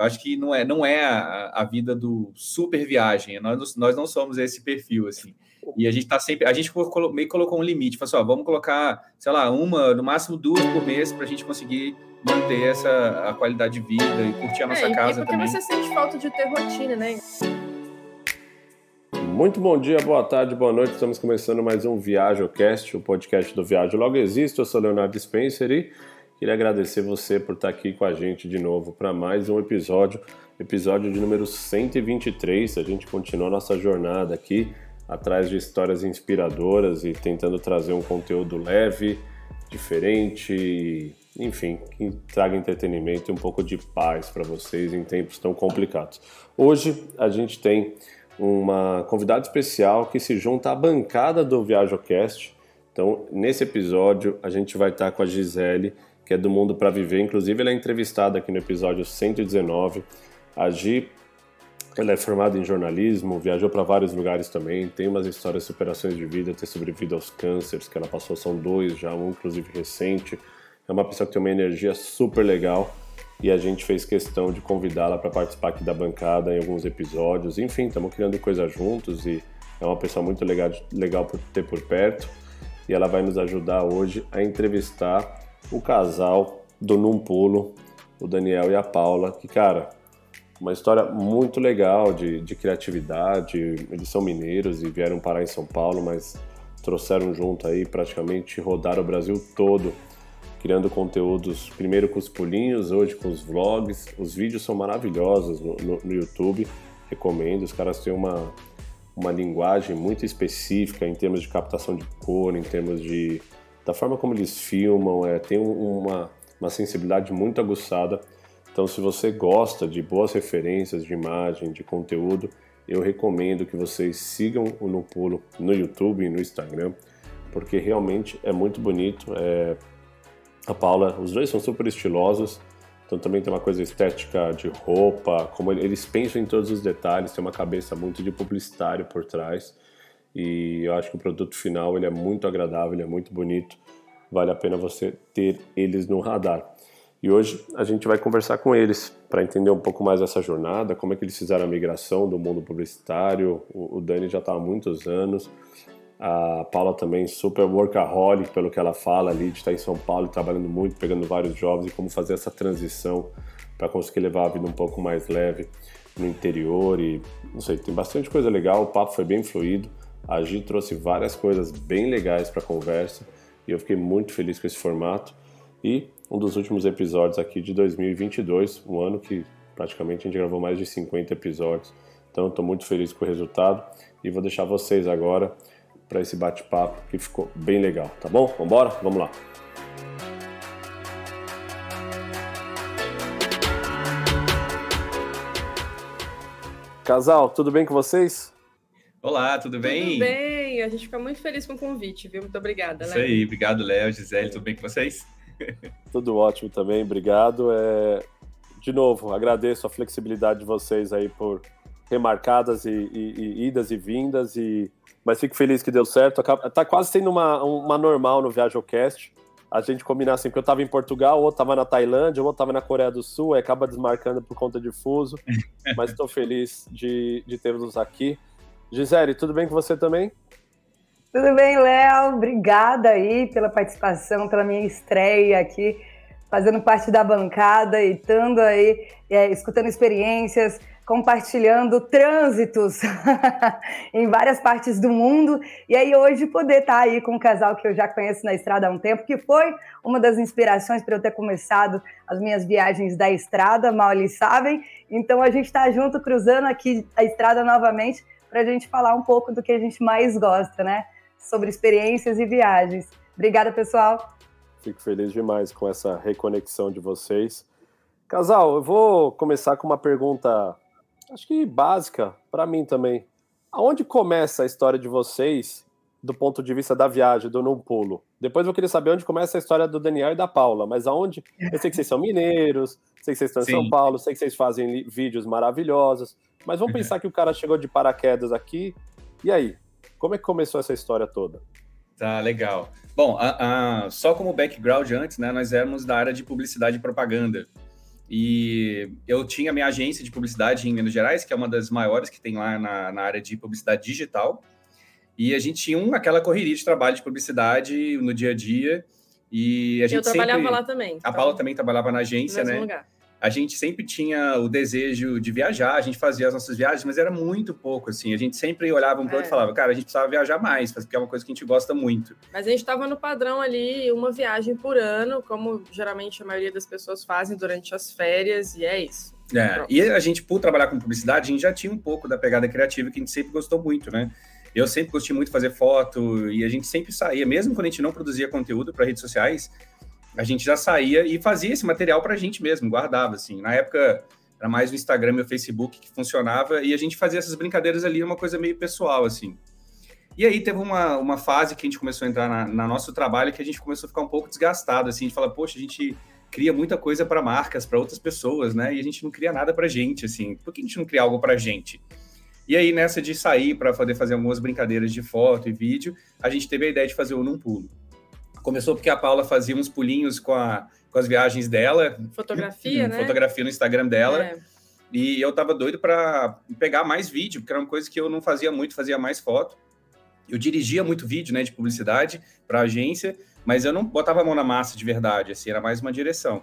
Eu acho que não é, não é a, a vida do super viagem. Nós, nós não somos esse perfil, assim. E a gente tá sempre. A gente meio colocou um limite, falou assim: ó, vamos colocar, sei lá, uma, no máximo duas por mês, para a gente conseguir manter essa a qualidade de vida e curtir a nossa é, casa e porque também. você sente falta de ter rotina, né? Muito bom dia, boa tarde, boa noite. Estamos começando mais um ViajoCast, o podcast do Viajo Logo Existe. Eu sou Leonardo Spencer e queria agradecer você por estar aqui com a gente de novo para mais um episódio, episódio de número 123. A gente continua nossa jornada aqui atrás de histórias inspiradoras e tentando trazer um conteúdo leve, diferente, enfim, que traga entretenimento e um pouco de paz para vocês em tempos tão complicados. Hoje a gente tem uma convidada especial que se junta à bancada do ViajoCast. Então, nesse episódio, a gente vai estar com a Gisele, que é do Mundo para Viver. Inclusive, ela é entrevistada aqui no episódio 119. A Gi, ela é formada em jornalismo, viajou para vários lugares também, tem umas histórias de superações de vida, ter sobrevivido aos cânceres que ela passou, são dois já, um inclusive recente. É uma pessoa que tem uma energia super legal e a gente fez questão de convidá-la para participar aqui da bancada em alguns episódios. Enfim, estamos criando coisa juntos e é uma pessoa muito legal, legal por ter por perto. E ela vai nos ajudar hoje a entrevistar o casal do Num Pulo, o Daniel e a Paula, que, cara, uma história muito legal de, de criatividade. Eles são mineiros e vieram parar em São Paulo, mas trouxeram junto aí praticamente rodaram o Brasil todo criando conteúdos, primeiro com os pulinhos, hoje com os vlogs. Os vídeos são maravilhosos no, no, no YouTube, recomendo. Os caras têm uma, uma linguagem muito específica em termos de captação de cor, em termos de da forma como eles filmam, é, tem uma, uma sensibilidade muito aguçada. Então, se você gosta de boas referências de imagem, de conteúdo, eu recomendo que vocês sigam o No Pulo no YouTube e no Instagram, porque realmente é muito bonito. É, a Paula, os dois são super estilosos, então também tem uma coisa estética de roupa, como eles pensam em todos os detalhes, tem uma cabeça muito de publicitário por trás. E eu acho que o produto final ele é muito agradável, ele é muito bonito. Vale a pena você ter eles no radar. E hoje a gente vai conversar com eles para entender um pouco mais essa jornada, como é que eles fizeram a migração do mundo publicitário. O Dani já está há muitos anos, a Paula também, super workaholic, pelo que ela fala ali, de estar em São Paulo trabalhando muito, pegando vários jobs e como fazer essa transição para conseguir levar a vida um pouco mais leve no interior. E não sei, tem bastante coisa legal. O papo foi bem fluido. A Gi trouxe várias coisas bem legais para a conversa e eu fiquei muito feliz com esse formato. E um dos últimos episódios aqui de 2022, um ano que praticamente a gente gravou mais de 50 episódios. Então estou muito feliz com o resultado e vou deixar vocês agora para esse bate-papo que ficou bem legal, tá bom? Vamos embora? Vamos lá. Casal, tudo bem com vocês? Olá, tudo bem? Tudo bem, a gente fica muito feliz com o convite, viu? Muito obrigada, Léo. Isso aí, obrigado, Léo, Gisele, tudo bem com vocês? tudo ótimo também, obrigado. É... De novo, agradeço a flexibilidade de vocês aí por remarcadas e, e, e idas e vindas e mas fico feliz que deu certo. Tá quase sendo uma, uma normal no ViajoCast. A gente combinar assim, porque eu tava em Portugal, ou tava na Tailândia, ou tava na Coreia do Sul, aí acaba desmarcando por conta de fuso. mas estou feliz de, de tê-los aqui. Gisele, tudo bem com você também? Tudo bem, Léo. Obrigada aí pela participação, pela minha estreia aqui, fazendo parte da bancada e estando aí, é, escutando experiências, compartilhando trânsitos em várias partes do mundo. E aí hoje poder estar aí com um casal que eu já conheço na estrada há um tempo, que foi uma das inspirações para eu ter começado as minhas viagens da estrada, mal eles sabem. Então a gente está junto, cruzando aqui a estrada novamente, para a gente falar um pouco do que a gente mais gosta, né? Sobre experiências e viagens. Obrigada, pessoal. Fico feliz demais com essa reconexão de vocês. Casal, eu vou começar com uma pergunta acho que básica para mim também. Aonde começa a história de vocês do ponto de vista da viagem, do Num Pulo? Depois eu queria saber onde começa a história do Daniel e da Paula, mas aonde? Eu sei que vocês são mineiros, sei que vocês estão em Sim. São Paulo, sei que vocês fazem vídeos maravilhosos, mas vamos pensar que o cara chegou de paraquedas aqui, e aí? Como é que começou essa história toda? Tá, legal. Bom, a, a, só como background antes, né, nós éramos da área de publicidade e propaganda. E eu tinha minha agência de publicidade em Minas Gerais, que é uma das maiores que tem lá na, na área de publicidade digital. E a gente tinha um, aquela correria de trabalho de publicidade no dia a dia. E a gente eu trabalhava sempre... lá também. A Paula então, também trabalhava na agência, né? Lugar a gente sempre tinha o desejo de viajar, a gente fazia as nossas viagens, mas era muito pouco, assim. A gente sempre olhava um para o é. outro e falava, cara, a gente precisava viajar mais, porque é uma coisa que a gente gosta muito. Mas a gente estava no padrão ali, uma viagem por ano, como geralmente a maioria das pessoas fazem durante as férias, e é isso. É, e a gente, por trabalhar com publicidade, a gente já tinha um pouco da pegada criativa que a gente sempre gostou muito, né? Eu sempre gostei muito de fazer foto e a gente sempre saía, mesmo quando a gente não produzia conteúdo para redes sociais, a gente já saía e fazia esse material para a gente mesmo, guardava, assim. Na época, era mais o Instagram e o Facebook que funcionava, e a gente fazia essas brincadeiras ali, uma coisa meio pessoal, assim. E aí teve uma, uma fase que a gente começou a entrar na, na nosso trabalho que a gente começou a ficar um pouco desgastado, assim, a gente fala, poxa, a gente cria muita coisa para marcas, para outras pessoas, né? E a gente não cria nada para gente, assim. Por que a gente não cria algo para gente? E aí, nessa de sair para poder fazer algumas brincadeiras de foto e vídeo, a gente teve a ideia de fazer o Num Pulo. Começou porque a Paula fazia uns pulinhos com, a, com as viagens dela. Fotografia, né? Fotografia no Instagram dela. É. E eu tava doido para pegar mais vídeo, porque era uma coisa que eu não fazia muito, fazia mais foto. Eu dirigia muito vídeo, né, de publicidade para agência, mas eu não botava a mão na massa de verdade, assim, era mais uma direção.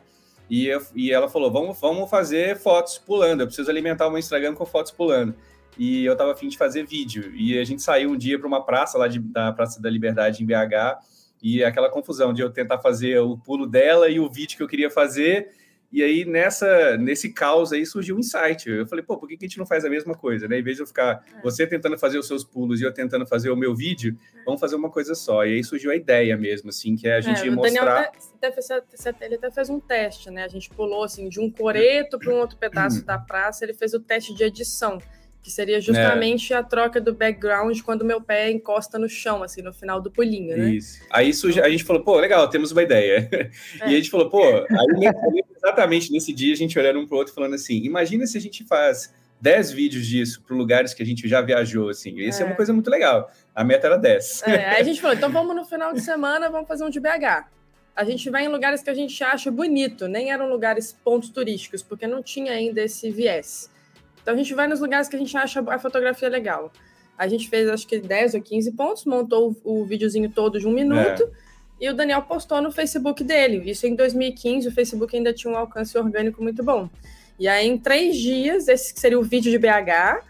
E, eu, e ela falou: vamos, vamos fazer fotos pulando, eu preciso alimentar o meu Instagram com fotos pulando. E eu tava afim de fazer vídeo. E a gente saiu um dia para uma praça lá de, da Praça da Liberdade em BH e aquela confusão de eu tentar fazer o pulo dela e o vídeo que eu queria fazer. E aí, nessa, nesse caos aí, surgiu um insight. Eu falei, pô, por que a gente não faz a mesma coisa, né? Em vez de eu ficar é. você tentando fazer os seus pulos e eu tentando fazer o meu vídeo, vamos fazer uma coisa só. E aí surgiu a ideia mesmo, assim, que é a gente é, mostrar... Daniel até, ele até fez um teste, né? A gente pulou, assim, de um coreto para um outro pedaço da praça, ele fez o teste de edição que seria justamente é. a troca do background quando meu pé encosta no chão, assim, no final do pulinho, né? Isso. Aí surge, a gente falou, pô, legal, temos uma ideia. É. E a gente falou, pô, aí, exatamente nesse dia a gente olhando um pro outro falando assim, imagina se a gente faz 10 vídeos disso para lugares que a gente já viajou, assim. Isso é. é uma coisa muito legal. A meta era 10. É, aí a gente falou, então vamos no final de semana, vamos fazer um de BH. A gente vai em lugares que a gente acha bonito, nem eram lugares pontos turísticos, porque não tinha ainda esse viés. Então a gente vai nos lugares que a gente acha a fotografia legal. A gente fez acho que 10 ou 15 pontos, montou o, o videozinho todo de um minuto. É. E o Daniel postou no Facebook dele. Isso em 2015, o Facebook ainda tinha um alcance orgânico muito bom. E aí, em três dias, esse que seria o vídeo de BH,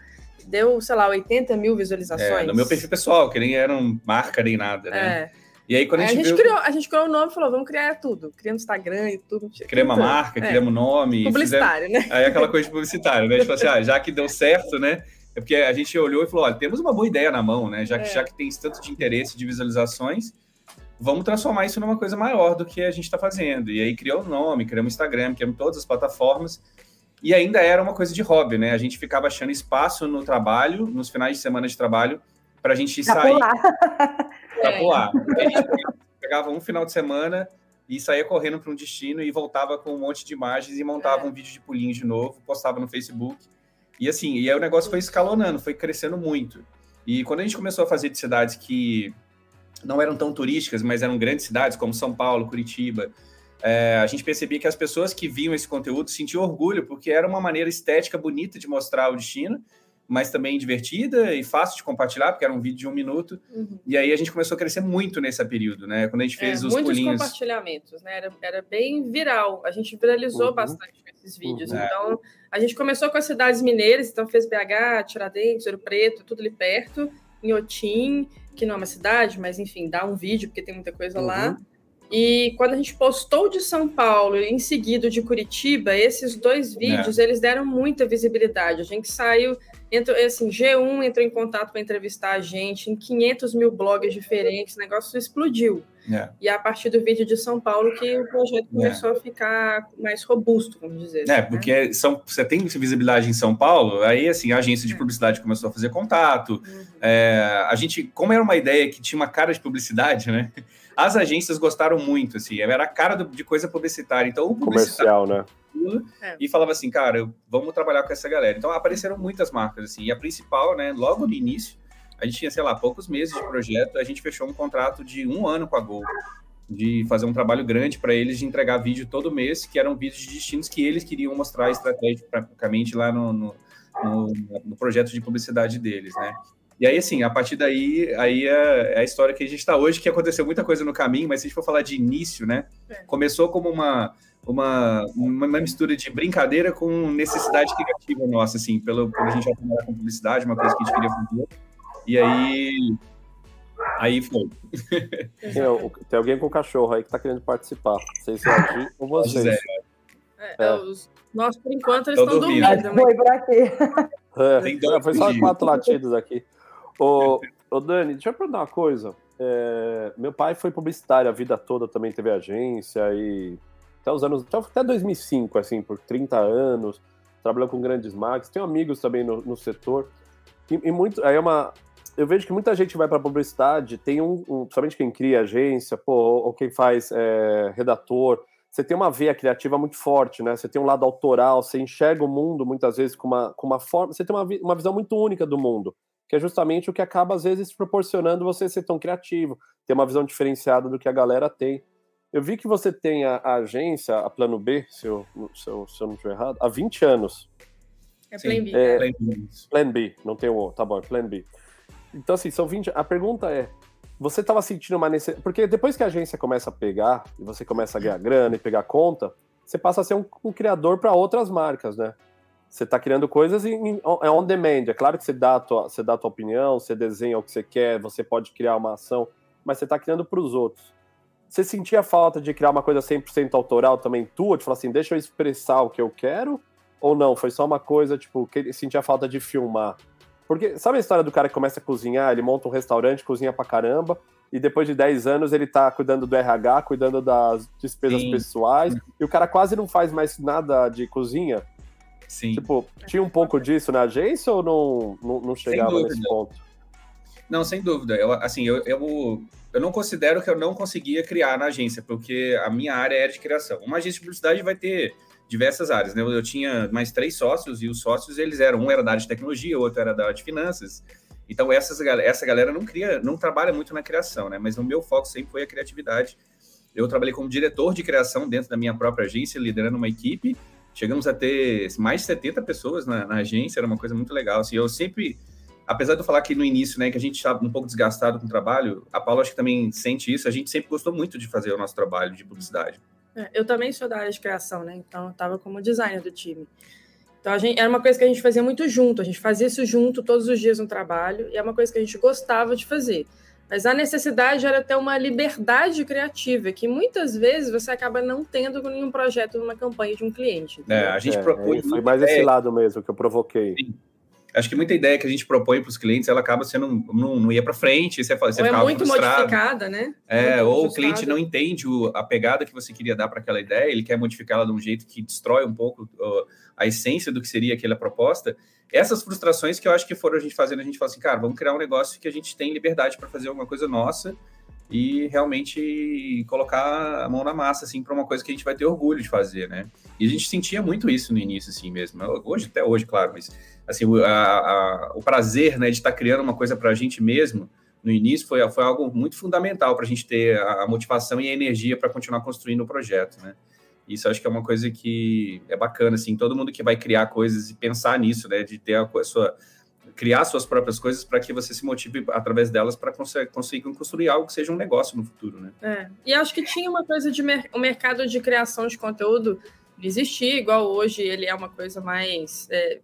deu, sei lá, 80 mil visualizações. É, no meu perfil pessoal, que nem era um marca nem nada, né? É. E aí, quando a, gente, a gente viu... criou, a gente criou o nome e falou, vamos criar tudo. Criamos Instagram e tudo. Criamos uma marca, é. criamos nome. Publicitário, né? Aí aquela coisa de publicitário, né? A gente falou assim, ah, já que deu certo, né? É porque a gente olhou e falou, olha, temos uma boa ideia na mão, né? Já que, é. já que tem tanto de interesse de visualizações, vamos transformar isso numa coisa maior do que a gente está fazendo. E aí criou o nome, criamos Instagram, criamos todas as plataformas. E ainda era uma coisa de hobby, né? A gente ficava achando espaço no trabalho, nos finais de semana de trabalho, para a gente pra sair. Para pular. A gente pegava um final de semana e saía correndo para um destino e voltava com um monte de imagens e montava é. um vídeo de pulinho de novo, postava no Facebook. E assim, e aí o negócio foi escalonando, foi crescendo muito. E quando a gente começou a fazer de cidades que não eram tão turísticas, mas eram grandes cidades, como São Paulo, Curitiba, é, a gente percebia que as pessoas que viam esse conteúdo sentiam orgulho, porque era uma maneira estética bonita de mostrar o destino, mas também divertida e fácil de compartilhar, porque era um vídeo de um minuto. Uhum. E aí a gente começou a crescer muito nesse período, né? Quando a gente fez é, os muitos pulinhos. compartilhamentos, né? Era, era bem viral. A gente viralizou uhum. bastante com esses vídeos. Uhum. Então, a gente começou com as cidades mineiras, então fez BH, Tiradentes, Ouro Preto, tudo ali perto, em Otim, que não é uma cidade, mas enfim, dá um vídeo, porque tem muita coisa lá. E quando a gente postou de São Paulo e em seguida de Curitiba, esses dois é. vídeos, é. eles deram muita visibilidade. A gente saiu Entrou, assim, G1 entrou em contato para entrevistar a gente em 500 mil blogs diferentes, o negócio explodiu. É. E é a partir do vídeo de São Paulo que o projeto é. começou é. a ficar mais robusto, vamos dizer. É, assim, porque né? são, você tem visibilidade em São Paulo, aí assim, a agência de é. publicidade começou a fazer contato. Uhum. É, a gente, como era uma ideia que tinha uma cara de publicidade, né? As agências gostaram muito, assim, era a cara de coisa publicitária. Então, o comercial, né? é. e falava assim, cara, vamos trabalhar com essa galera. Então apareceram muitas marcas, assim, e a principal, né, logo no início, a gente tinha, sei lá, poucos meses de projeto, a gente fechou um contrato de um ano com a Gol. de fazer um trabalho grande para eles de entregar vídeo todo mês, que eram vídeos de destinos que eles queriam mostrar estrategicamente lá no, no, no, no projeto de publicidade deles, né? E aí, assim, a partir daí, aí é, é a história que a gente está hoje, que aconteceu muita coisa no caminho, mas se a gente for falar de início, né? É. Começou como uma, uma, uma mistura de brincadeira com necessidade criativa nossa, assim, pelo, pelo a gente já trabalhar com publicidade, uma coisa que a gente queria fazer. E aí, aí foi. Tem, tem alguém com cachorro aí que está querendo participar. Não sei se é aqui ou vocês. É, é, é. Os, nós, por enquanto, eles estão dormindo. dormindo mas... Foi por quê? É, foi só quatro latidos aqui. Ô, ô Dani, deixa eu perguntar uma coisa. É, meu pai foi publicitário a vida toda, também teve agência e até os anos, até 2005, assim, por 30 anos, trabalhou com grandes marcas, tenho amigos também no, no setor, e, e, muito, aí é uma, eu vejo que muita gente vai para publicidade, tem um, um, principalmente quem cria agência, pô, ou, ou quem faz é, redator, você tem uma veia criativa muito forte, né? Você tem um lado autoral, você enxerga o mundo muitas vezes com uma, com uma forma, você tem uma, uma visão muito única do mundo que é justamente o que acaba, às vezes, proporcionando você ser tão criativo, ter uma visão diferenciada do que a galera tem. Eu vi que você tem a, a agência, a Plano B, se eu, se eu, se eu não estiver errado, há 20 anos. É Plan B. É, Plan B. Plan B, não tem o tá bom, é Plan B. Então, assim, são 20. A pergunta é: você estava sentindo uma necessidade. Porque depois que a agência começa a pegar, e você começa a ganhar grana e pegar conta, você passa a ser um, um criador para outras marcas, né? Você está criando coisas em, é on demand. É claro que você dá, a tua, você dá a tua opinião, você desenha o que você quer, você pode criar uma ação, mas você está criando para os outros. Você sentia falta de criar uma coisa 100% autoral também tua? De falar assim, deixa eu expressar o que eu quero? Ou não? Foi só uma coisa, tipo, que ele sentia falta de filmar? Porque sabe a história do cara que começa a cozinhar, ele monta um restaurante, cozinha pra caramba, e depois de 10 anos ele tá cuidando do RH, cuidando das despesas Sim. pessoais, e o cara quase não faz mais nada de cozinha. Sim. Tipo, tinha um pouco disso na agência ou não, não, não chegava nesse ponto? Não, sem dúvida. Eu, assim, eu, eu, eu não considero que eu não conseguia criar na agência, porque a minha área é de criação. Uma agência de publicidade vai ter diversas áreas, né? Eu tinha mais três sócios e os sócios, eles eram, um era da área de tecnologia, o outro era da área de finanças. Então, essas, essa galera não cria, não trabalha muito na criação, né? Mas o meu foco sempre foi a criatividade. Eu trabalhei como diretor de criação dentro da minha própria agência, liderando uma equipe, Chegamos a ter mais de 70 pessoas na, na agência, era uma coisa muito legal. Assim, eu sempre, apesar de eu falar aqui no início, né, que a gente estava um pouco desgastado com o trabalho, a Paula acho que também sente isso, a gente sempre gostou muito de fazer o nosso trabalho de publicidade. É, eu também sou da área de criação, né? Então eu estava como designer do time. Então a gente, era uma coisa que a gente fazia muito junto, a gente fazia isso junto todos os dias no trabalho, e é uma coisa que a gente gostava de fazer. Mas a necessidade era ter uma liberdade criativa, que muitas vezes você acaba não tendo em um projeto, numa campanha de um cliente. É, a gente é, propõe. É, foi mais esse lado mesmo que eu provoquei. Sim. Acho que muita ideia que a gente propõe para os clientes, ela acaba sendo não, não ia para frente, você, você ou é muito frustrado. modificada, né? É, ou o cliente não entende o, a pegada que você queria dar para aquela ideia, ele quer modificá-la de um jeito que destrói um pouco a essência do que seria aquela proposta essas frustrações que eu acho que foram a gente fazendo, a gente fala assim, cara, vamos criar um negócio que a gente tem liberdade para fazer alguma coisa nossa e realmente colocar a mão na massa, assim, para uma coisa que a gente vai ter orgulho de fazer, né? E a gente sentia muito isso no início, assim mesmo. Hoje, até hoje, claro, mas, assim, a, a, o prazer, né, de estar tá criando uma coisa para a gente mesmo, no início, foi, foi algo muito fundamental para a gente ter a, a motivação e a energia para continuar construindo o projeto, né? Isso acho que é uma coisa que é bacana, assim, todo mundo que vai criar coisas e pensar nisso, né, de ter a, a sua criar suas próprias coisas para que você se motive através delas para conseguir, construir algo que seja um negócio no futuro, né? É. E acho que tinha uma coisa de mer o mercado de criação de conteúdo existia igual hoje ele é uma coisa mais é,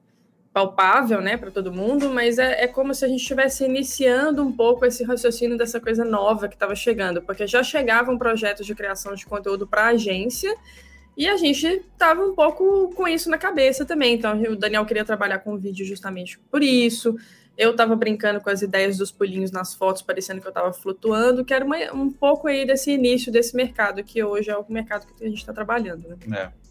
palpável, né, para todo mundo, mas é, é, como se a gente estivesse iniciando um pouco esse raciocínio dessa coisa nova que estava chegando, porque já chegavam projetos de criação de conteúdo para agência e a gente estava um pouco com isso na cabeça também. Então, o Daniel queria trabalhar com vídeo justamente por isso. Eu estava brincando com as ideias dos pulinhos nas fotos, parecendo que eu estava flutuando, que era uma, um pouco aí desse início desse mercado, que hoje é o mercado que a gente está trabalhando. Né? É.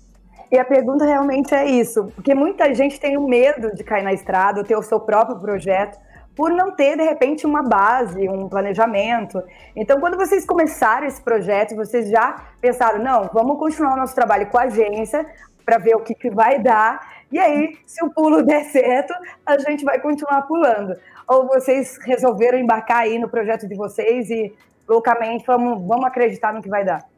E a pergunta realmente é isso, porque muita gente tem o medo de cair na estrada, ter o seu próprio projeto por não ter, de repente, uma base, um planejamento. Então, quando vocês começaram esse projeto, vocês já pensaram, não, vamos continuar o nosso trabalho com a agência para ver o que, que vai dar. E aí, se o pulo der certo, a gente vai continuar pulando. Ou vocês resolveram embarcar aí no projeto de vocês e loucamente, vamos, vamos acreditar no que vai dar?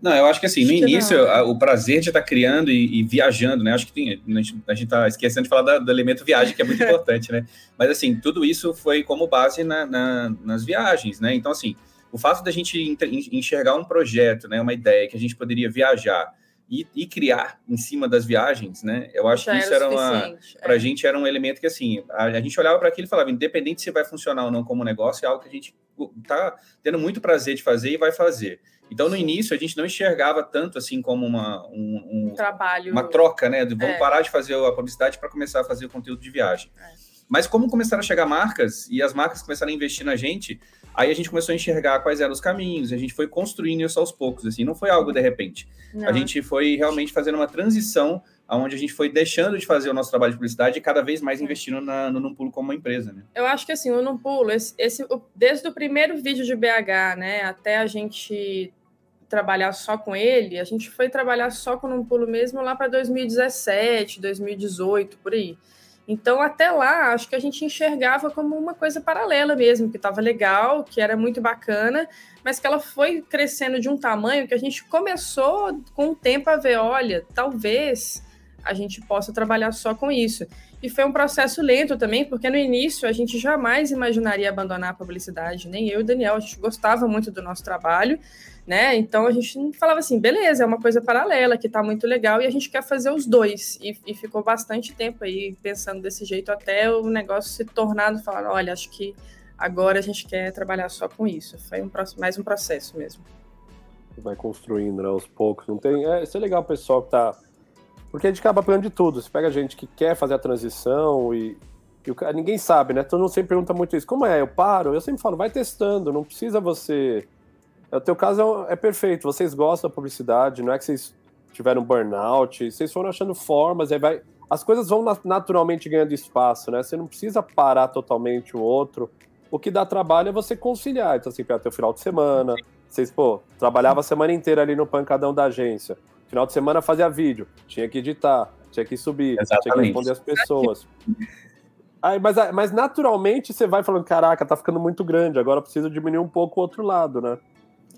Não, eu acho que assim, no início, a, o prazer de estar tá criando e, e, viajando, né? Acho que tem, a gente está esquecendo de falar da, do elemento viagem, que é muito importante, né? Mas assim, tudo isso foi como base na, na, nas viagens, né? Então, assim, o fato da gente enxergar um projeto, né? Uma ideia que a gente poderia viajar e, e criar em cima das viagens, né? Eu acho Já que isso era, era uma. Para a é. gente era um elemento que, assim, a, a gente olhava para aquilo e falava, independente se vai funcionar ou não como negócio, é algo que a gente está tendo muito prazer de fazer e vai fazer. Então, no início, a gente não enxergava tanto assim como uma, um, um trabalho, uma troca, né? De, vamos é. parar de fazer a publicidade para começar a fazer o conteúdo de viagem. É. Mas como começaram a chegar marcas e as marcas começaram a investir na gente, aí a gente começou a enxergar quais eram os caminhos, a gente foi construindo isso aos poucos, assim, não foi algo de repente. Não. A gente foi realmente fazendo uma transição onde a gente foi deixando de fazer o nosso trabalho de publicidade e cada vez mais investindo na, no Numpulo como uma empresa, né? Eu acho que assim, o Numpulo, esse, esse, desde o primeiro vídeo de BH, né, até a gente trabalhar só com ele, a gente foi trabalhar só com um pulo mesmo lá para 2017, 2018, por aí. Então, até lá, acho que a gente enxergava como uma coisa paralela mesmo, que estava legal, que era muito bacana, mas que ela foi crescendo de um tamanho que a gente começou com o tempo a ver, olha, talvez a gente possa trabalhar só com isso. E foi um processo lento também, porque no início a gente jamais imaginaria abandonar a publicidade, nem eu e o Daniel, a gente gostava muito do nosso trabalho, né? Então a gente falava assim, beleza, é uma coisa paralela que tá muito legal e a gente quer fazer os dois. E, e ficou bastante tempo aí pensando desse jeito até o negócio se tornando, falar, olha, acho que agora a gente quer trabalhar só com isso. Foi um, mais um processo mesmo. Vai construindo, né, aos poucos. Não tem. É, isso é legal pessoal que tá porque a gente acaba pegando de tudo. Você pega gente que quer fazer a transição e, e o, ninguém sabe, né? Todo mundo sempre pergunta muito isso. Como é? Eu paro? Eu sempre falo, vai testando, não precisa você. O teu caso é, é perfeito, vocês gostam da publicidade, não é que vocês tiveram burnout, vocês foram achando formas, aí vai. As coisas vão naturalmente ganhando espaço, né? Você não precisa parar totalmente o outro. O que dá trabalho é você conciliar. Então, assim, até o final de semana. Vocês, pô, trabalhava a semana inteira ali no pancadão da agência. Final de semana fazia vídeo, tinha que editar, tinha que subir, Exatamente. tinha que responder as pessoas. Aí, mas, mas naturalmente você vai falando, caraca, tá ficando muito grande, agora preciso diminuir um pouco o outro lado, né?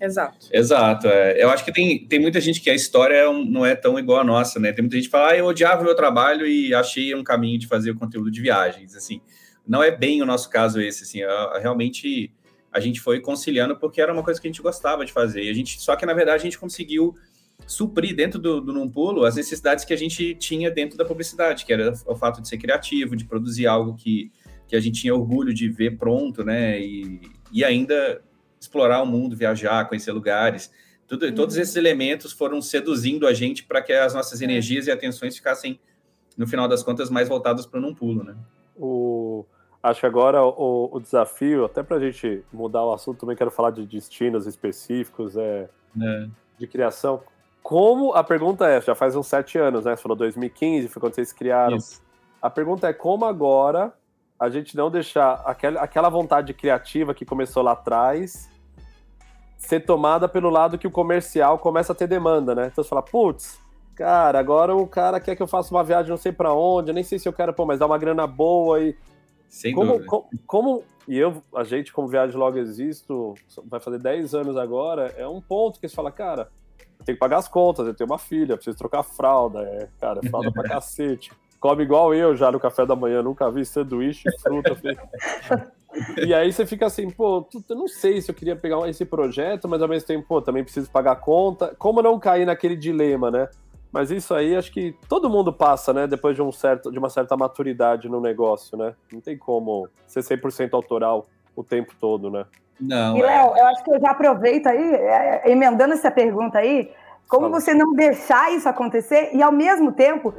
Exato. Exato. É. Eu acho que tem, tem muita gente que a história é não é tão igual a nossa, né? Tem muita gente que fala, ah, eu odiava o meu trabalho e achei um caminho de fazer o conteúdo de viagens, assim. Não é bem o nosso caso esse, assim. realmente a gente foi conciliando porque era uma coisa que a gente gostava de fazer. E a gente, só que na verdade a gente conseguiu suprir dentro do, do Num Pulo as necessidades que a gente tinha dentro da publicidade, que era o fato de ser criativo, de produzir algo que, que a gente tinha orgulho de ver pronto, né? E, e ainda explorar o mundo, viajar, conhecer lugares. Tudo, uhum. Todos esses elementos foram seduzindo a gente para que as nossas é. energias e atenções ficassem, no final das contas, mais voltadas para o Num Pulo, né? O... Acho que agora o, o desafio, até para a gente mudar o assunto, também quero falar de destinos específicos, é, é. de criação. Como a pergunta é, já faz uns sete anos, né? Você falou 2015, foi quando vocês criaram. Isso. A pergunta é como agora a gente não deixar aquela, aquela vontade criativa que começou lá atrás ser tomada pelo lado que o comercial começa a ter demanda, né? Então você fala, putz, cara, agora o cara quer que eu faça uma viagem não sei para onde, eu nem sei se eu quero, pô, mas dá uma grana boa e. Sem como, dúvida. Como, como, e eu, a gente, como Viagem Logo Existo, vai fazer 10 anos agora, é um ponto que você fala, cara, tem que pagar as contas, eu tenho uma filha, preciso trocar fralda, é, cara, é fralda pra cacete. Come igual eu já no café da manhã, nunca vi sanduíche, fruta. e aí você fica assim, pô, eu não sei se eu queria pegar esse projeto, mas ao mesmo tempo, pô, também preciso pagar a conta. Como não cair naquele dilema, né? Mas isso aí acho que todo mundo passa, né? Depois de, um certo, de uma certa maturidade no negócio, né? Não tem como ser 100% autoral o tempo todo, né? Não. E, é. Léo, eu acho que eu já aproveito aí, é, emendando essa pergunta aí, como Fala. você não deixar isso acontecer e, ao mesmo tempo,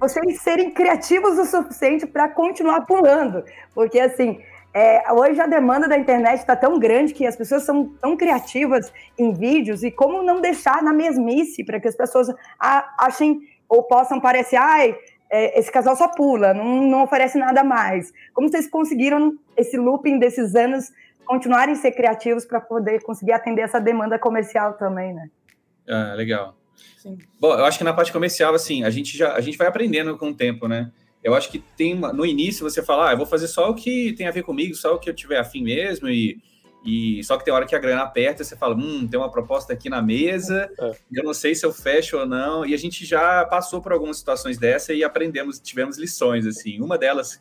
vocês serem criativos o suficiente para continuar pulando? Porque, assim, é, hoje a demanda da internet está tão grande que as pessoas são tão criativas em vídeos e como não deixar na mesmice para que as pessoas achem ou possam parecer, ai, é, esse casal só pula, não, não oferece nada mais. Como vocês conseguiram esse looping desses anos continuarem a ser criativos para poder conseguir atender essa demanda comercial também, né? Ah, legal. Sim. Bom, eu acho que na parte comercial, assim, a gente já a gente vai aprendendo com o tempo, né? Eu acho que tem uma, no início você fala, ah, eu vou fazer só o que tem a ver comigo, só o que eu tiver afim mesmo, e, E só que tem hora que a grana aperta, você fala, hum, tem uma proposta aqui na mesa, é. eu não sei se eu fecho ou não. E a gente já passou por algumas situações dessa e aprendemos, tivemos lições assim. Uma delas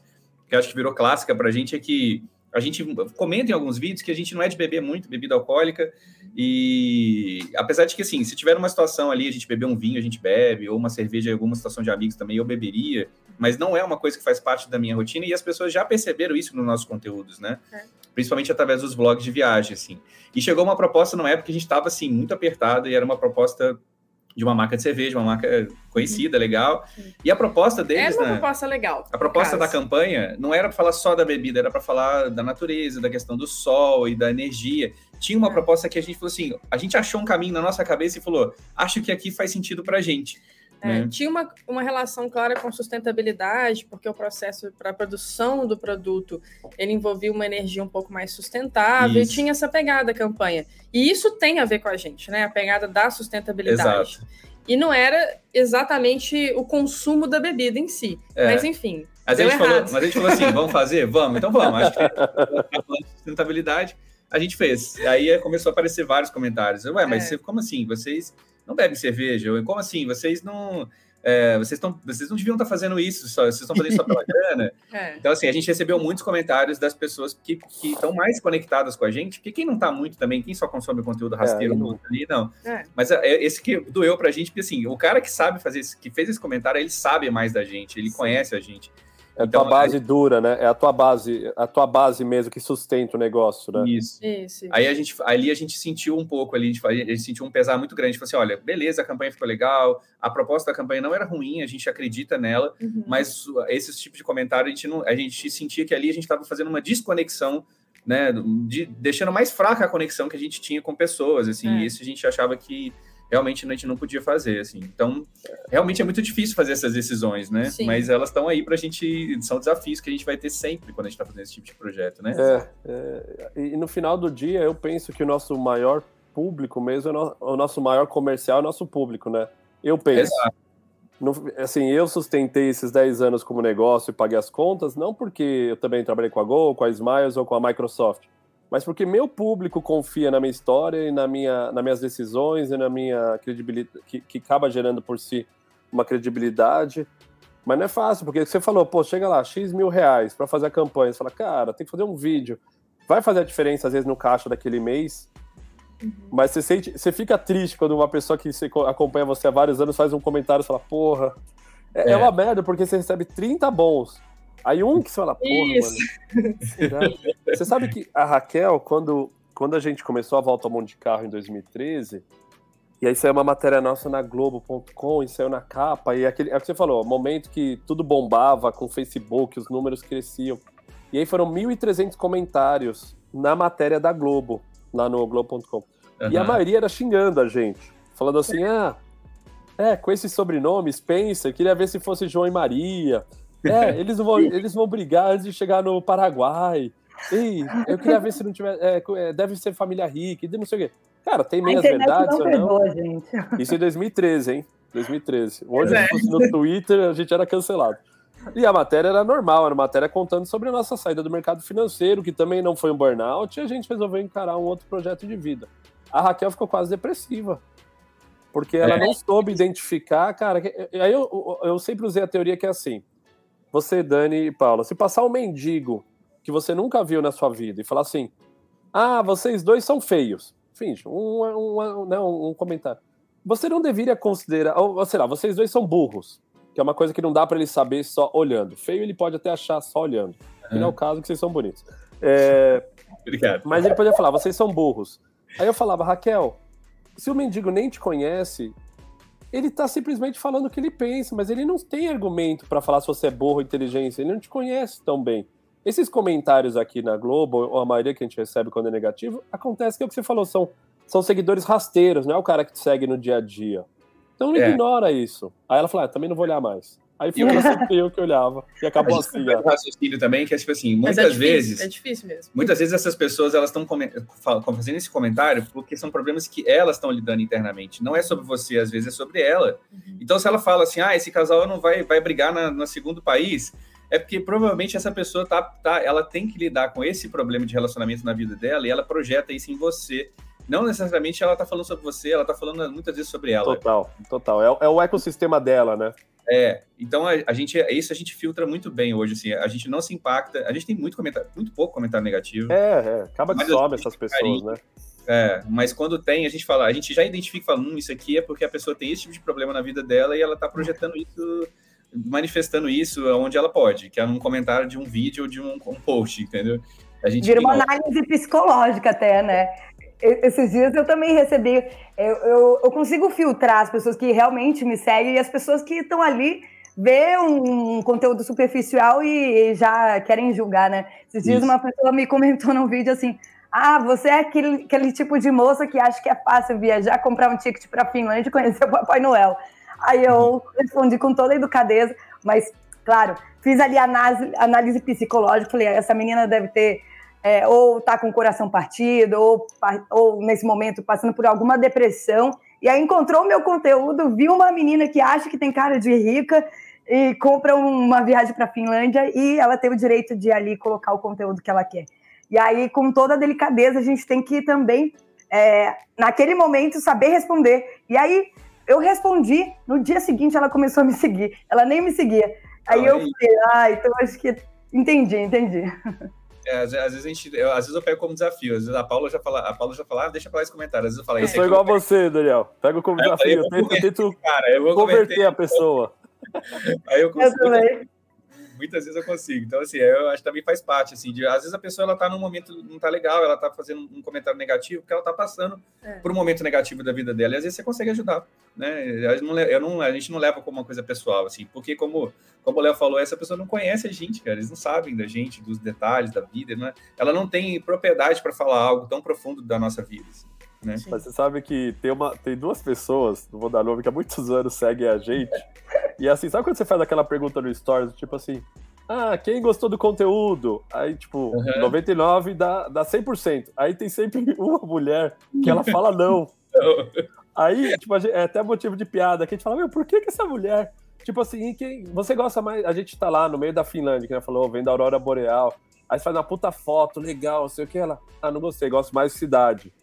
que acho que virou clássica para a gente é que a gente comenta em alguns vídeos que a gente não é de beber muito bebida alcoólica e apesar de que assim, se tiver uma situação ali, a gente beber um vinho, a gente bebe, ou uma cerveja em alguma situação de amigos também eu beberia, mas não é uma coisa que faz parte da minha rotina e as pessoas já perceberam isso nos nossos conteúdos, né? É. Principalmente através dos blogs de viagem, assim. E chegou uma proposta numa época que a gente estava assim muito apertado e era uma proposta de uma marca de cerveja, uma marca conhecida, legal. E a proposta deles. É uma né, proposta legal. A proposta da campanha não era para falar só da bebida, era para falar da natureza, da questão do sol e da energia. Tinha uma é. proposta que a gente falou assim: a gente achou um caminho na nossa cabeça e falou, acho que aqui faz sentido para gente. É, né? Tinha uma, uma relação clara com sustentabilidade, porque o processo para a produção do produto ele envolvia uma energia um pouco mais sustentável isso. e tinha essa pegada campanha. E isso tem a ver com a gente, né? A pegada da sustentabilidade. Exato. E não era exatamente o consumo da bebida em si. É. Mas enfim. Mas a, gente falou, mas a gente falou assim: vamos fazer? Vamos, então vamos. Acho que sustentabilidade, a gente fez. Aí começou a aparecer vários comentários. Ué, mas é. como assim? Vocês não bebem cerveja. Como assim? Vocês não. É, vocês, estão, vocês não deviam estar fazendo isso, só, vocês estão fazendo isso só pela grana. É. Então, assim, a gente recebeu muitos comentários das pessoas que, que estão mais conectadas com a gente, porque quem não está muito também, quem só consome conteúdo rasteiro é, ali, não. É. Mas é, é, esse que doeu pra gente, porque assim, o cara que sabe fazer, que fez esse comentário, ele sabe mais da gente, ele Sim. conhece a gente. É a então, tua base aí... dura, né? É a tua base, a tua base mesmo que sustenta o negócio, né? Isso. Isso. Aí a gente, ali a gente sentiu um pouco ali, a gente, sentiu um pesar muito grande. Falou assim: olha, beleza, a campanha ficou legal, a proposta da campanha não era ruim, a gente acredita nela, uhum. mas esses tipos de comentário a gente não, a gente sentia que ali a gente estava fazendo uma desconexão. Né, de, deixando mais fraca a conexão que a gente tinha com pessoas, assim, é. e isso a gente achava que realmente a gente não podia fazer, assim. Então, realmente é muito difícil fazer essas decisões, né? Sim. Mas elas estão aí para a gente, são desafios que a gente vai ter sempre quando a gente está fazendo esse tipo de projeto, né? É, é, e no final do dia, eu penso que o nosso maior público mesmo, é no, o nosso maior comercial é o nosso público, né? Eu penso. Exato. No, assim, eu sustentei esses 10 anos como negócio e paguei as contas, não porque eu também trabalhei com a Gol, com a Smiles ou com a Microsoft, mas porque meu público confia na minha história e na minha, nas minhas decisões e na minha credibilidade, que, que acaba gerando por si uma credibilidade. Mas não é fácil, porque você falou, pô, chega lá, X mil reais para fazer a campanha. Você fala, cara, tem que fazer um vídeo. Vai fazer a diferença, às vezes, no caixa daquele mês. Uhum. Mas você, sente, você fica triste quando uma pessoa que acompanha você há vários anos faz um comentário e fala, porra, é, é. é uma merda, porque você recebe 30 bons. Aí um que você fala, porra, Isso. mano. Você sabe que a Raquel, quando, quando a gente começou a volta ao mundo de carro em 2013, e aí saiu uma matéria nossa na Globo.com, e saiu na capa, e aquele, é o que você falou, momento que tudo bombava com o Facebook, os números cresciam. E aí foram 1.300 comentários na matéria da Globo, lá no Globo.com. Uhum. E a maioria era xingando a gente, falando assim, ah, é, com esses sobrenomes, pensa, queria ver se fosse João e Maria, é, eles vão, eles vão brigar antes de chegar no Paraguai. Ei, eu queria ver se não tiver. É, é deve ser família rica, e não sei o quê. Cara, tem meias verdades não ou não? Perdoa, gente. Isso em 2013, hein? 2013. Hoje, é. se fosse no Twitter, a gente era cancelado. E a matéria era normal, era uma matéria contando sobre a nossa saída do mercado financeiro, que também não foi um burnout, e a gente resolveu encarar um outro projeto de vida. A Raquel ficou quase depressiva. Porque ela é. não soube identificar, cara. Aí eu, eu sempre usei a teoria que é assim: você, Dani e Paula, se passar um mendigo que você nunca viu na sua vida e falar assim: ah, vocês dois são feios. Finge, um, um, um, não, um comentário. Você não deveria considerar, ou sei lá, vocês dois são burros, que é uma coisa que não dá para ele saber só olhando. Feio ele pode até achar só olhando. Que não é o caso que vocês são bonitos. É, Obrigado. Mas ele podia falar, vocês são burros. Aí eu falava, Raquel, se o mendigo nem te conhece, ele tá simplesmente falando o que ele pensa, mas ele não tem argumento para falar se você é burro ou inteligência, ele não te conhece tão bem. Esses comentários aqui na Globo, ou a maioria que a gente recebe quando é negativo, acontece que é o que você falou, são, são seguidores rasteiros, não é o cara que te segue no dia a dia. Então é. ignora isso. Aí ela fala, ah, também não vou olhar mais. Aí foi sempre eu que olhava e acabou assim. Um raciocínio também que é tipo assim, muitas é difícil, vezes. É difícil mesmo. Muitas vezes essas pessoas elas estão fazendo esse comentário porque são problemas que elas estão lidando internamente. Não é sobre você, às vezes é sobre ela. Uhum. Então, se ela fala assim, ah, esse casal não vai, vai brigar na, no segundo país, é porque provavelmente essa pessoa tá, tá, ela tem que lidar com esse problema de relacionamento na vida dela e ela projeta isso em você. Não necessariamente ela tá falando sobre você, ela tá falando muitas vezes sobre ela. Total, total. É, é o ecossistema dela, né? É, então a, a, gente, isso a gente filtra muito bem hoje, assim, a gente não se impacta, a gente tem muito comentário, muito pouco comentário negativo. É, é acaba que some essas pessoas, carinho, né? É, mas quando tem, a gente fala, a gente já identifica, fala, hum, isso aqui é porque a pessoa tem esse tipo de problema na vida dela e ela tá projetando isso, manifestando isso onde ela pode, que é num comentário de um vídeo ou de um, um post, entendeu? A gente Vira uma análise psicológica até, né? Esses dias eu também recebi, eu, eu, eu, consigo filtrar as pessoas que realmente me seguem e as pessoas que estão ali vê um conteúdo superficial e já querem julgar, né? Esses dias Isso. uma pessoa me comentou num vídeo assim, ah, você é aquele, aquele tipo de moça que acha que é fácil viajar, comprar um ticket para Finlândia e conhecer o Papai Noel. Aí eu uhum. respondi com toda a educadeza, mas, claro, fiz ali análise, análise psicológica, falei, essa menina deve ter é, ou tá com o coração partido, ou, ou nesse momento passando por alguma depressão, e aí encontrou o meu conteúdo, viu uma menina que acha que tem cara de rica e compra uma viagem para Finlândia e ela tem o direito de ali colocar o conteúdo que ela quer. E aí, com toda a delicadeza, a gente tem que também, é, naquele momento, saber responder. E aí, eu respondi, no dia seguinte ela começou a me seguir. Ela nem me seguia. Aí eu falei, ah, então acho que entendi, entendi. É, às, vezes a gente, eu, às vezes eu pego como desafio. Às vezes a Paula já fala, a Paula já fala, ah, deixa pra lá esse comentário. Às vezes eu falo, eu sou igual a você, Daniel. Pego como desafio. Eu, tento, eu tento cara, eu converter a pessoa. Aí eu consigo. Eu muitas vezes eu consigo. Então, assim, eu acho que também faz parte, assim, de, às vezes a pessoa, ela tá num momento, não tá legal, ela tá fazendo um comentário negativo, porque ela tá passando é. por um momento negativo da vida dela, e às vezes você consegue ajudar, né? Eu não, eu não, a gente não leva como uma coisa pessoal, assim, porque como, como o Léo falou, essa pessoa não conhece a gente, cara, eles não sabem da gente, dos detalhes da vida, né? Ela não tem propriedade para falar algo tão profundo da nossa vida, assim. Né? Mas você sabe que tem, uma, tem duas pessoas, não vou dar nome, que há muitos anos seguem a gente. E assim, sabe quando você faz aquela pergunta no Stories, tipo assim, ah, quem gostou do conteúdo? Aí, tipo, uhum. 99 dá, dá 100%. Aí tem sempre uma mulher que ela fala não. Aí, tipo, gente, é até motivo de piada, que a gente fala, meu, por que que essa mulher... Tipo assim, quem, você gosta mais... A gente tá lá no meio da Finlândia, que ela falou, vem da Aurora Boreal. Aí você faz uma puta foto, legal, sei o que. Ela, ah, não gostei, gosto mais de cidade.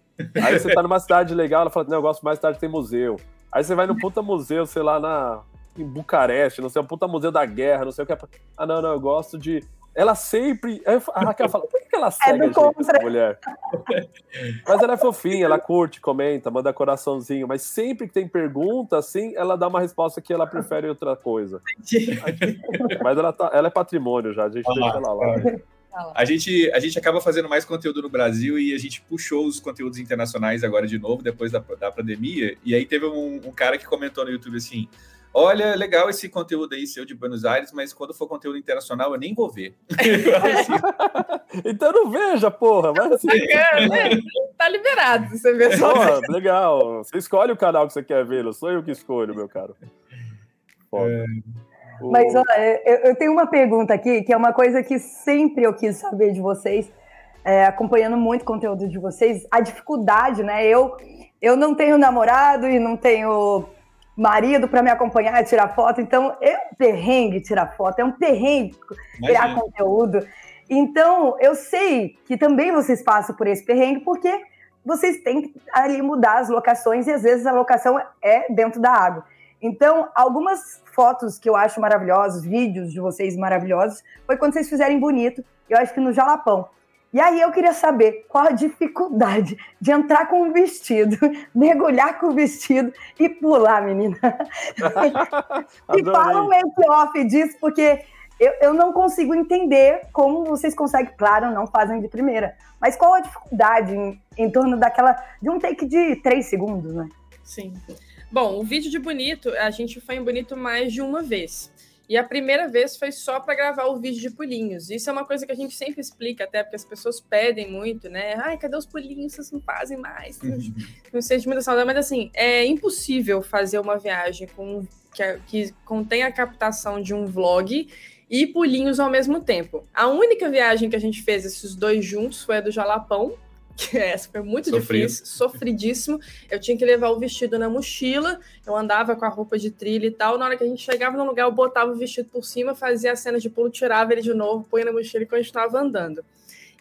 Aí você tá numa cidade legal, ela fala, não, eu gosto mais de cidade que tem museu. Aí você vai no puta museu, sei lá, na, em Bucareste, não sei, um puta museu da guerra, não sei o que. Ah, não, não, eu gosto de. Ela sempre. A Raquel fala, por que ela é segue é a gente, essa mulher? mas ela é fofinha, ela curte, comenta, manda coraçãozinho, mas sempre que tem pergunta, assim, ela dá uma resposta que ela prefere outra coisa. mas ela, tá, ela é patrimônio já, a gente ah, deixa ela lá. A gente, a gente acaba fazendo mais conteúdo no Brasil e a gente puxou os conteúdos internacionais agora de novo, depois da, da pandemia. E aí teve um, um cara que comentou no YouTube assim: Olha, legal esse conteúdo aí seu de Buenos Aires, mas quando for conteúdo internacional eu nem vou ver. então não veja, porra. Mas assim... Né? tá liberado, você vê só. Porra, legal. Você escolhe o canal que você quer ver, não sou eu que escolho, meu caro. É... Mas olha, eu, tenho uma pergunta aqui, que é uma coisa que sempre eu quis saber de vocês, é, acompanhando muito o conteúdo de vocês, a dificuldade, né? Eu, eu não tenho namorado e não tenho marido para me acompanhar e tirar foto. Então, é um perrengue tirar foto, é um perrengue criar conteúdo. Então, eu sei que também vocês passam por esse perrengue, porque vocês têm que ali mudar as locações e às vezes a locação é dentro da água. Então, algumas fotos que eu acho maravilhosas, vídeos de vocês maravilhosos, foi quando vocês fizerem bonito, eu acho que no Jalapão. E aí eu queria saber qual a dificuldade de entrar com o vestido, mergulhar com o vestido e pular, menina. e fala um make-off disso, porque eu, eu não consigo entender como vocês conseguem, claro, não fazem de primeira. Mas qual a dificuldade em, em torno daquela. de um take de três segundos, né? Sim. Bom, o vídeo de bonito, a gente foi em bonito mais de uma vez. E a primeira vez foi só para gravar o vídeo de pulinhos. Isso é uma coisa que a gente sempre explica, até porque as pessoas pedem muito, né? Ai, cadê os pulinhos? Vocês não fazem mais. Uhum. Não sei de muita saudade, mas assim, é impossível fazer uma viagem com, que, que contém a captação de um vlog e pulinhos ao mesmo tempo. A única viagem que a gente fez esses dois juntos foi a do Jalapão, que essa foi muito Sofrido. difícil, sofridíssimo. Eu tinha que levar o vestido na mochila, eu andava com a roupa de trilha e tal. Na hora que a gente chegava no lugar, eu botava o vestido por cima, fazia a cena de pulo, tirava ele de novo, põe na mochila e continuava andando.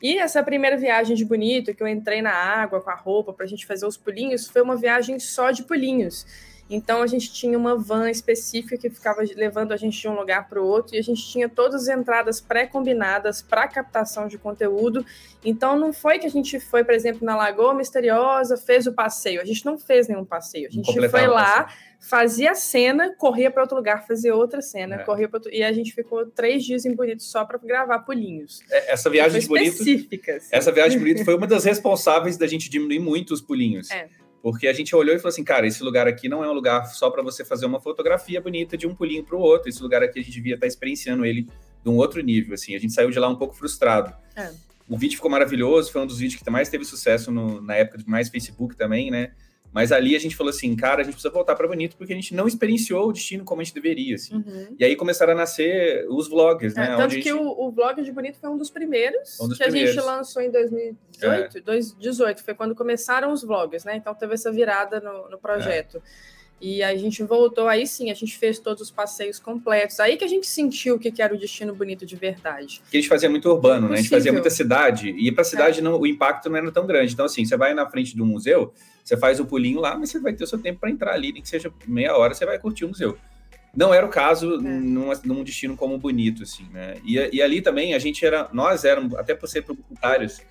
E essa primeira viagem de Bonito, que eu entrei na água com a roupa para a gente fazer os pulinhos, foi uma viagem só de pulinhos. Então a gente tinha uma van específica que ficava levando a gente de um lugar para o outro e a gente tinha todas as entradas pré-combinadas para captação de conteúdo. Então não foi que a gente foi, por exemplo, na Lagoa Misteriosa, fez o passeio. A gente não fez nenhum passeio. A gente foi lá, fazia a cena, corria para outro lugar, fazia outra cena, é. corria para outro... e a gente ficou três dias em Bonito só para gravar pulinhos. É, essa viagem de Bonito, específicas. essa viagem de Bonito foi uma das responsáveis da gente diminuir muito os pulinhos. É. Porque a gente olhou e falou assim, cara, esse lugar aqui não é um lugar só para você fazer uma fotografia bonita de um pulinho para o outro. Esse lugar aqui a gente devia estar tá experienciando ele de um outro nível, assim. A gente saiu de lá um pouco frustrado. É. O vídeo ficou maravilhoso, foi um dos vídeos que mais teve sucesso no, na época de mais Facebook também, né? Mas ali a gente falou assim, cara, a gente precisa voltar para Bonito porque a gente não experienciou o destino como a gente deveria, assim. Uhum. E aí começaram a nascer os vlogs, né? É, tanto gente... que o, o vlog de Bonito foi um dos primeiros um dos que primeiros. a gente lançou em 2018, é. 2018, foi quando começaram os vlogs, né? Então teve essa virada no, no projeto. É. E a gente voltou, aí sim, a gente fez todos os passeios completos. Aí que a gente sentiu o que era o destino bonito de verdade. Que a gente fazia muito urbano, né? A gente fazia muita cidade, e para a cidade é. não, o impacto não era tão grande. Então, assim, você vai na frente do museu, você faz o pulinho lá, mas você vai ter o seu tempo para entrar ali, nem que seja meia hora, você vai curtir o museu. Não era o caso é. num, num, destino como bonito, assim, né? E, e, ali também a gente era, nós éramos, até por ser publicitários,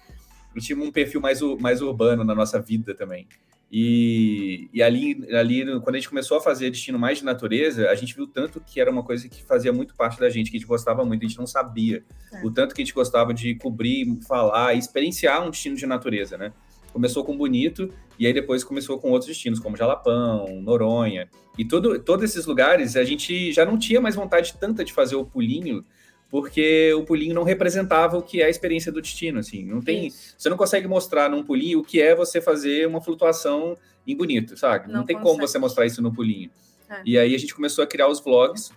tínhamos um perfil mais, mais urbano na nossa vida também. E, e ali, ali, quando a gente começou a fazer destino mais de natureza, a gente viu tanto que era uma coisa que fazia muito parte da gente, que a gente gostava muito, a gente não sabia. É. O tanto que a gente gostava de cobrir, falar, experienciar um destino de natureza, né? Começou com Bonito, e aí depois começou com outros destinos, como Jalapão, Noronha. E todo, todos esses lugares, a gente já não tinha mais vontade tanta de fazer o pulinho, porque o pulinho não representava o que é a experiência do destino, assim, não tem, Isso. você não consegue mostrar num pulinho o que é você fazer uma flutuação em bonito, sabe? Não, não tem consegue. como você mostrar isso no pulinho. É. E aí a gente começou a criar os vlogs,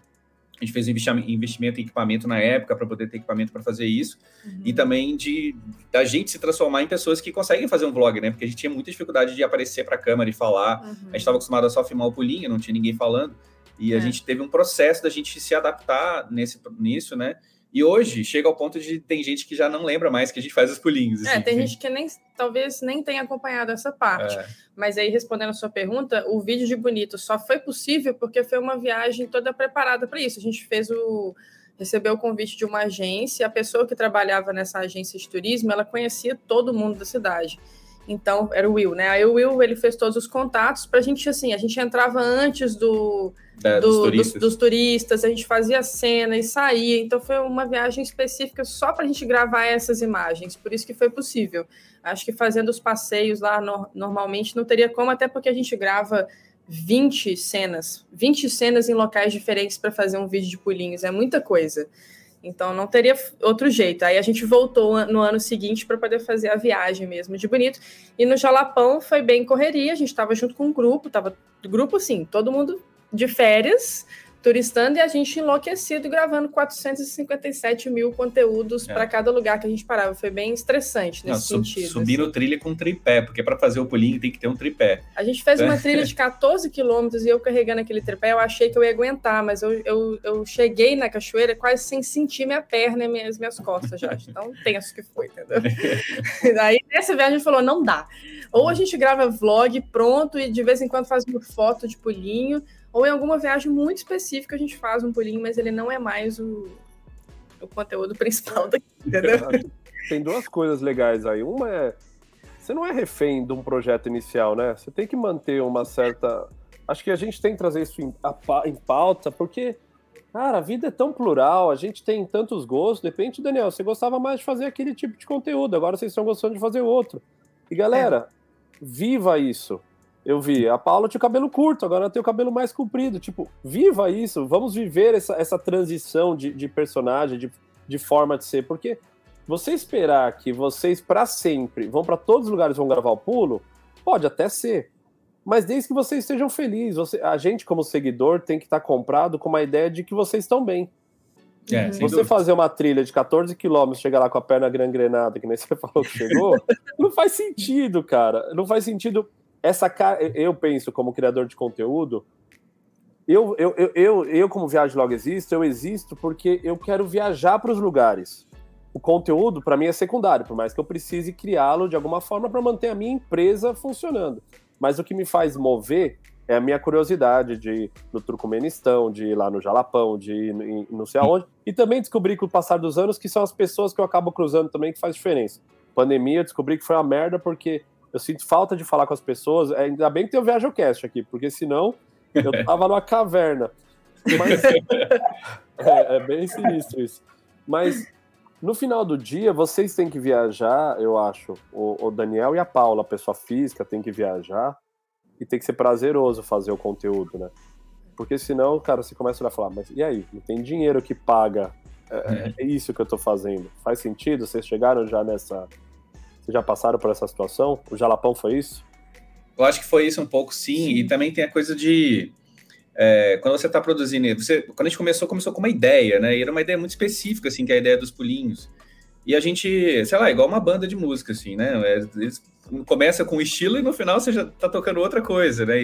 a gente fez investimento em equipamento na época para poder ter equipamento para fazer isso uhum. e também de da gente se transformar em pessoas que conseguem fazer um vlog, né? Porque a gente tinha muita dificuldade de aparecer para a câmera e falar. Uhum. A gente estava acostumado a só filmar o pulinho, não tinha ninguém falando. E a é. gente teve um processo da gente se adaptar nesse, nisso, né? E hoje chega ao ponto de tem gente que já não lembra mais que a gente faz os pulinhos. É, assim, é, tem gente que nem talvez nem tenha acompanhado essa parte. É. Mas aí, respondendo a sua pergunta, o vídeo de Bonito só foi possível porque foi uma viagem toda preparada para isso. A gente fez o. recebeu o convite de uma agência, a pessoa que trabalhava nessa agência de turismo, ela conhecia todo mundo da cidade. Então, era o Will, né? Aí o Will, ele fez todos os contatos para a gente, assim, a gente entrava antes do, é, do, dos, turistas. Dos, dos, turistas, a gente fazia cena e saía, então foi uma viagem específica só para a gente gravar essas imagens, por isso que foi possível. Acho que fazendo os passeios lá no, normalmente não teria como, até porque a gente grava 20 cenas, 20 cenas em locais diferentes para fazer um vídeo de pulinhos, é muita coisa. Então não teria outro jeito. Aí a gente voltou no ano seguinte para poder fazer a viagem mesmo de bonito. E no Jalapão foi bem correria, a gente estava junto com um grupo, tava grupo assim, todo mundo de férias, turistando e a gente enlouquecido gravando 457 mil conteúdos é. para cada lugar que a gente parava. Foi bem estressante nesse Não, sentido. Subir assim. trilha com tripé, porque para fazer o pulinho tem que ter um tripé. A gente fez uma trilha de 14 quilômetros e eu carregando aquele tripé, eu achei que eu ia aguentar, mas eu, eu, eu cheguei na cachoeira quase sem sentir minha perna e minhas, minhas costas já. Então, tenso que foi, entendeu? Aí nessa viagem a gente falou: não dá. Ou a gente grava vlog pronto e de vez em quando faz uma foto de pulinho ou em alguma viagem muito específica a gente faz um pulinho, mas ele não é mais o, o conteúdo principal daqui, entendeu? Tem duas coisas legais aí. Uma é. Você não é refém de um projeto inicial, né? Você tem que manter uma certa. Acho que a gente tem que trazer isso em, em pauta, porque, cara, a vida é tão plural, a gente tem tantos gostos. De repente, Daniel, você gostava mais de fazer aquele tipo de conteúdo, agora vocês estão gostando de fazer outro. E galera, é. viva isso eu vi, a Paula tinha o cabelo curto, agora ela tem o cabelo mais comprido. Tipo, viva isso, vamos viver essa, essa transição de, de personagem, de, de forma de ser, porque você esperar que vocês para sempre vão para todos os lugares vão gravar o pulo, pode até ser. Mas desde que vocês estejam felizes, você, a gente como seguidor tem que estar tá comprado com uma ideia de que vocês estão bem. É, você fazer uma trilha de 14 quilômetros, chegar lá com a perna gangrenada, que nem você falou que chegou, não faz sentido, cara. Não faz sentido. Essa cara, eu penso como criador de conteúdo, eu, eu, eu, eu, eu como Viagem Logo Existo, eu existo porque eu quero viajar para os lugares. O conteúdo, para mim, é secundário, por mais que eu precise criá-lo de alguma forma para manter a minha empresa funcionando. Mas o que me faz mover é a minha curiosidade de ir no Turcomenistão, de ir lá no Jalapão, de ir em não sei aonde. E também descobri com o passar dos anos que são as pessoas que eu acabo cruzando também que faz diferença. Pandemia, eu descobri que foi uma merda porque eu sinto falta de falar com as pessoas. É, ainda bem que tem o ViajoCast aqui, porque senão eu tava numa caverna. Mas, é, é bem sinistro isso. Mas no final do dia, vocês têm que viajar, eu acho. O, o, Daniel e a Paula, a pessoa física, tem que viajar e tem que ser prazeroso fazer o conteúdo, né? Porque senão, cara, você começa a falar, mas e aí? Não tem dinheiro que paga. É, é, é isso que eu tô fazendo. Faz sentido? Vocês chegaram já nessa. Vocês já passaram por essa situação? O Jalapão foi isso? Eu acho que foi isso um pouco, sim. E também tem a coisa de. É, quando você está produzindo, você, quando a gente começou, começou com uma ideia, né? E era uma ideia muito específica, assim, que é a ideia dos pulinhos. E a gente, sei lá, igual uma banda de música, assim, né? É, eles começa com estilo e no final você já tá tocando outra coisa, né?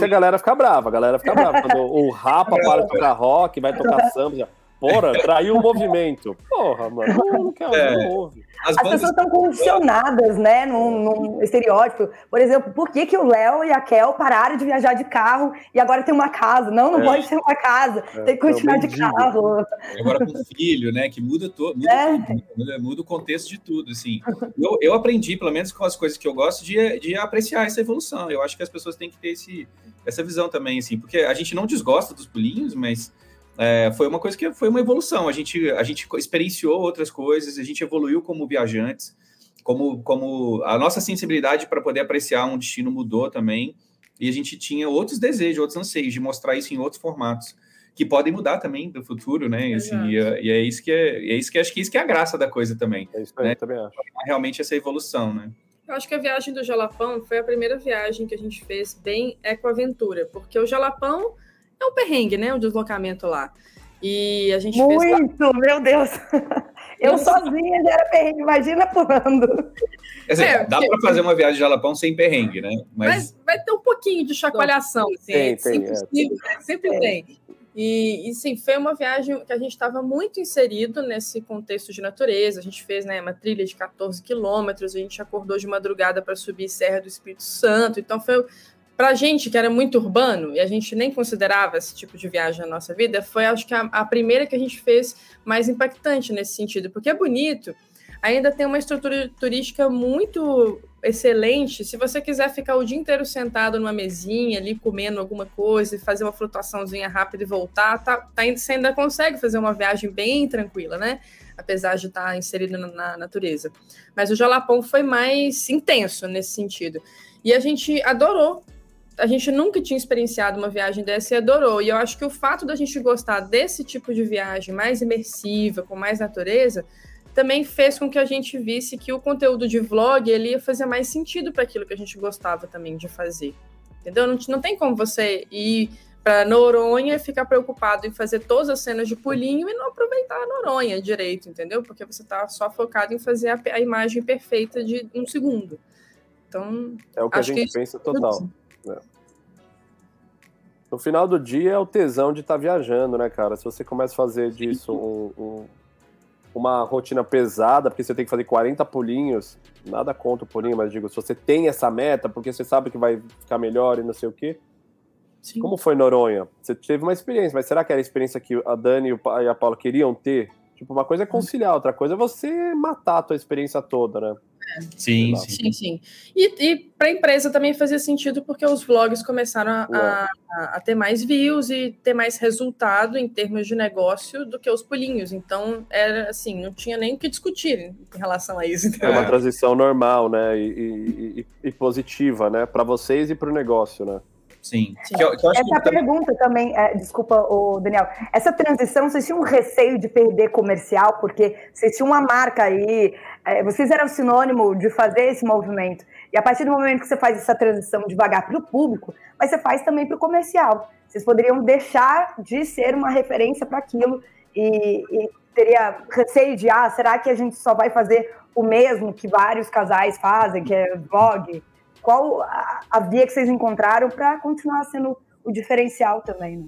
Que a galera fica brava, a galera fica brava. Quando o Rapa para de tocar rock, vai tocar samba, já, porra, traiu o movimento. Porra, mano, não, não quer, é. não ouve. As, As pessoas estão condicionadas, né, num, num, estereótipo. Por exemplo, por que, que o Léo e a Kel pararam de viajar de carro e agora tem uma casa? Não, não é. pode ter uma casa, é. tem que continuar de carro. Agora com filho, né, que muda, todo, muda, é. muda, muda, o contexto de tudo, assim. Eu, eu aprendi, pelo menos com as coisas que eu gosto, de, de apreciar essa evolução. Eu acho que as pessoas têm que ter esse, essa visão também, assim, porque a gente não desgosta dos pulinhos, mas é, foi uma coisa que foi uma evolução. A gente, a gente experienciou outras coisas, a gente evoluiu como viajantes, como, como a nossa sensibilidade para poder apreciar um destino mudou também, e a gente tinha outros desejos, outros anseios de mostrar isso em outros formatos que podem mudar também do futuro, né? Assim, e, é, e, é isso que é, é isso que acho que isso que é a graça da coisa também. É isso que né? eu também acho. Realmente essa evolução, né? Eu acho que a viagem do Jalapão foi a primeira viagem que a gente fez bem ecoaventura, porque o Jalapão é um perrengue, né? O deslocamento lá. E a gente Muito, fez. Meu Deus! Eu sozinha já era perrengue, imagina pulando. Dizer, é, dá para fazer uma viagem de Jalapão sem perrengue, né? Mas... vai ter um pouquinho de chacoalhação, assim, tem, tem, é. sempre é. tem. E, e sim, foi uma viagem que a gente estava muito inserido nesse contexto de natureza. A gente fez né, uma trilha de 14 quilômetros, a gente acordou de madrugada para subir Serra do Espírito Santo. Então foi para a gente que era muito urbano e a gente nem considerava esse tipo de viagem na nossa vida, foi acho que a, a, primeira que a gente fez mais impactante nesse sentido, porque é bonito, ainda tem uma estrutura turística muito excelente. Se você quiser ficar o dia inteiro sentado numa mesinha ali comendo alguma coisa fazer uma flutuaçãozinha rápida e voltar, tá, tá, você ainda consegue fazer uma viagem bem tranquila, né? Apesar de estar inserido na, na natureza. Mas o Jalapão foi mais intenso nesse sentido. E a gente adorou a gente nunca tinha experienciado uma viagem dessa e adorou. E eu acho que o fato da gente gostar desse tipo de viagem mais imersiva, com mais natureza, também fez com que a gente visse que o conteúdo de vlog ele ia fazer mais sentido para aquilo que a gente gostava também de fazer. Entendeu? Não, não tem como você ir para Noronha e ficar preocupado em fazer todas as cenas de pulinho e não aproveitar a Noronha direito, entendeu? Porque você está só focado em fazer a, a, imagem perfeita de um segundo. Então, é o que a gente que pensa total. É. No final do dia é o tesão de estar tá viajando, né, cara? Se você começa a fazer disso um, um, uma rotina pesada, porque você tem que fazer 40 pulinhos, nada contra o pulinho, mas digo, se você tem essa meta, porque você sabe que vai ficar melhor e não sei o quê. Sim. Como foi Noronha? Você teve uma experiência, mas será que era a experiência que a Dani e a Paula queriam ter? Tipo, uma coisa é conciliar, outra coisa é você matar a tua experiência toda, né? Sim, sim, sim, sim. E, e para a empresa também fazia sentido porque os vlogs começaram a, a, a, ter mais views e ter mais resultado em termos de negócio do que os pulinhos. Então, era assim, não tinha nem o que discutir em relação a isso. É uma transição normal, né? E, e, e positiva, né? Para vocês e para o negócio, né? Sim. Sim. Que eu, que eu Essa que... pergunta também, é, desculpa, o Daniel, essa transição, vocês tinham um receio de perder comercial, porque vocês tinham uma marca aí, é, vocês eram sinônimo de fazer esse movimento. E a partir do momento que você faz essa transição devagar para o público, mas você faz também para o comercial. Vocês poderiam deixar de ser uma referência para aquilo e, e teria receio de, ah, será que a gente só vai fazer o mesmo que vários casais fazem, que é vlog? Qual a, a via que vocês encontraram para continuar sendo o diferencial também, né?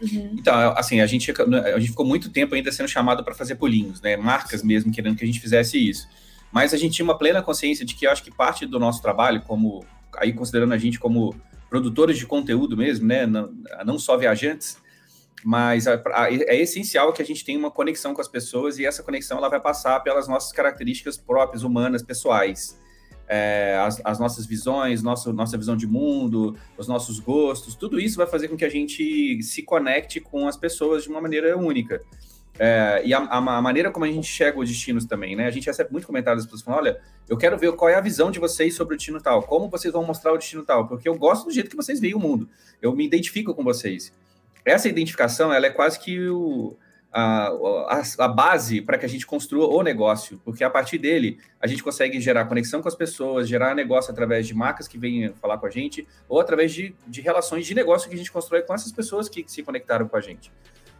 Uhum. Então, assim, a gente, a gente ficou muito tempo ainda sendo chamado para fazer pulinhos, né? Marcas mesmo querendo que a gente fizesse isso. Mas a gente tinha uma plena consciência de que eu acho que parte do nosso trabalho, como aí considerando a gente como produtores de conteúdo mesmo, né? Não, não só viajantes, mas a, a, é essencial que a gente tenha uma conexão com as pessoas e essa conexão ela vai passar pelas nossas características próprias, humanas, pessoais é, as, as, nossas visões, nossa, nossa visão de mundo, os nossos gostos, tudo isso vai fazer com que a gente se conecte com as pessoas de uma maneira única. É, e a, a, maneira como a gente chega os destinos também, né? A gente recebe muito comentário das pessoas falando: olha, eu quero ver qual é a visão de vocês sobre o destino tal, como vocês vão mostrar o destino tal, porque eu gosto do jeito que vocês veem o mundo, eu me identifico com vocês. Essa identificação, ela é quase que o, a, a, a base para que a gente construa o negócio, porque a partir dele a gente consegue gerar conexão com as pessoas, gerar negócio através de marcas que vêm falar com a gente, ou através de, de relações de negócio que a gente constrói com essas pessoas que se conectaram com a gente.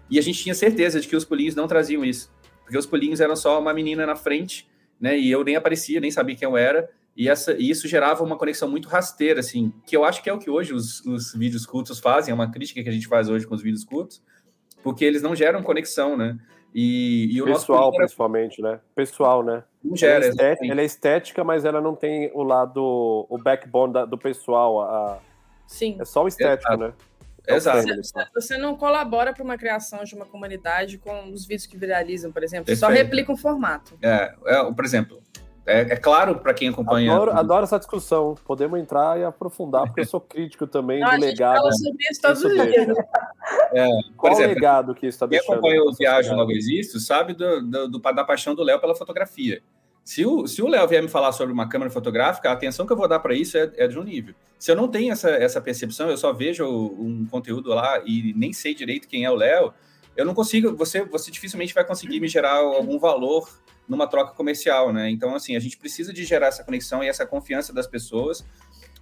E a gente tinha certeza de que os pulinhos não traziam isso, porque os pulinhos eram só uma menina na frente, né? E eu nem aparecia, nem sabia quem eu era. E, essa, e isso gerava uma conexão muito rasteira, assim, que eu acho que é o que hoje os, os vídeos curtos fazem, é uma crítica que a gente faz hoje com os vídeos curtos, porque eles não geram conexão, né? E, e o Pessoal, nosso... principalmente, né? Pessoal, né? Não gera, ela é, estética, ela é, estética, mas ela não tem o lado, o backbone da, do pessoal. A... Sim. É só o estético, Exato. né? É Exato. Você, você, não colabora para uma criação de uma comunidade com os vídeos que viralizam, por exemplo. Você só replica um formato. É, é, por exemplo, é, é claro para quem acompanha. Adoro, adoro, essa discussão. Podemos entrar e aprofundar, porque eu sou crítico também Não, do legado. Fala sobre isso todos os dias. É, Qual exemplo, o legado que está deixando? Quem acompanha o Viagem Logo Existo sabe do, do, do, da paixão do Léo pela fotografia. Se o, se o Léo vier me falar sobre uma câmera fotográfica, a atenção que eu vou dar para isso é, é, de um nível. Se eu não tenho essa, essa percepção, eu só vejo um conteúdo lá e nem sei direito quem é o Léo, eu não consigo, você, você dificilmente vai conseguir me gerar algum valor numa troca comercial, né? Então, assim, a gente precisa de gerar essa conexão e essa confiança das pessoas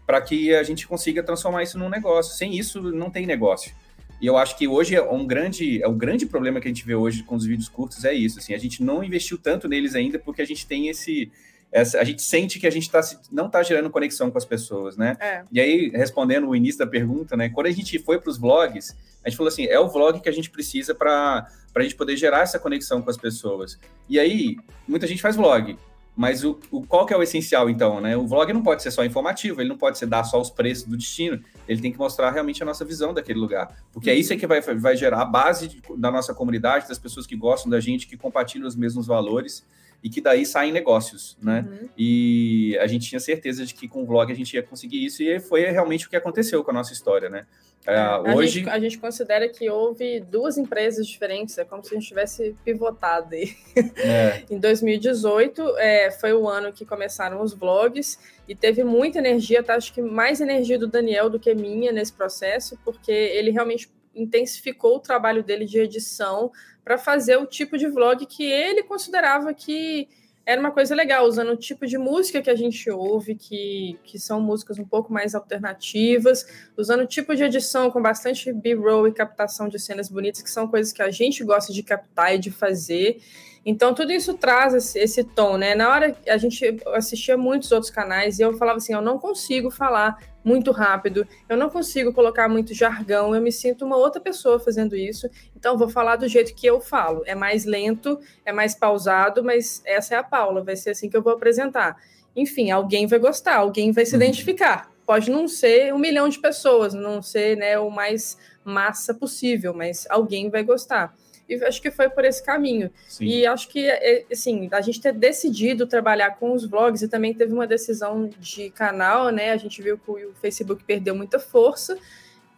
para que a gente consiga transformar isso num negócio. Sem isso, não tem negócio. E eu acho que hoje é um grande, é um grande problema que a gente vê hoje com os vídeos curtos é isso. Assim, a gente não investiu tanto neles ainda porque a gente tem esse, essa, a gente sente que a gente tá, não está gerando conexão com as pessoas, né? É. E aí, respondendo o início da pergunta, né? Quando a gente foi para os vlogs, a gente falou assim: é o vlog que a gente precisa para a gente poder gerar essa conexão com as pessoas. E aí, muita gente faz vlog. Mas o, o, qual que é o essencial, então, né? O vlog não pode ser só informativo, ele não pode ser dar só os preços do destino, ele tem que mostrar realmente a nossa visão daquele lugar. Porque é isso é que vai, vai gerar a base da nossa comunidade, das pessoas que gostam da gente, que compartilham os mesmos valores e que daí saem negócios, né? Uhum. E a gente tinha certeza de que com o vlog a gente ia conseguir isso e foi realmente o que aconteceu com a nossa história, né? Uh, hoje... a, gente, a gente considera que houve duas empresas diferentes, é como se a gente tivesse pivotado aí. É. em 2018 é, foi o ano que começaram os vlogs e teve muita energia, tá? acho que mais energia do Daniel do que minha nesse processo, porque ele realmente intensificou o trabalho dele de edição para fazer o tipo de vlog que ele considerava que era uma coisa legal, usando o tipo de música que a gente ouve, que, que são músicas um pouco mais alternativas, usando o tipo de edição com bastante B-roll e captação de cenas bonitas, que são coisas que a gente gosta de captar e de fazer. Então, tudo isso traz esse, esse, tom, né? Na hora a gente assistia muitos outros canais e eu falava assim: eu não consigo falar muito rápido, eu não consigo colocar muito jargão, eu me sinto uma outra pessoa fazendo isso, então vou falar do jeito que eu falo. É mais lento, é mais pausado, mas essa é a Paula, vai ser assim que eu vou apresentar. Enfim, alguém vai gostar, alguém vai se uhum. identificar. Pode não ser um milhão de pessoas, não ser né, o mais massa possível, mas alguém vai gostar e acho que foi por esse caminho. Sim. E acho que, é, assim, a gente ter decidido trabalhar com os vlogs e também teve uma decisão de canal, né? A gente viu que o Facebook perdeu muita força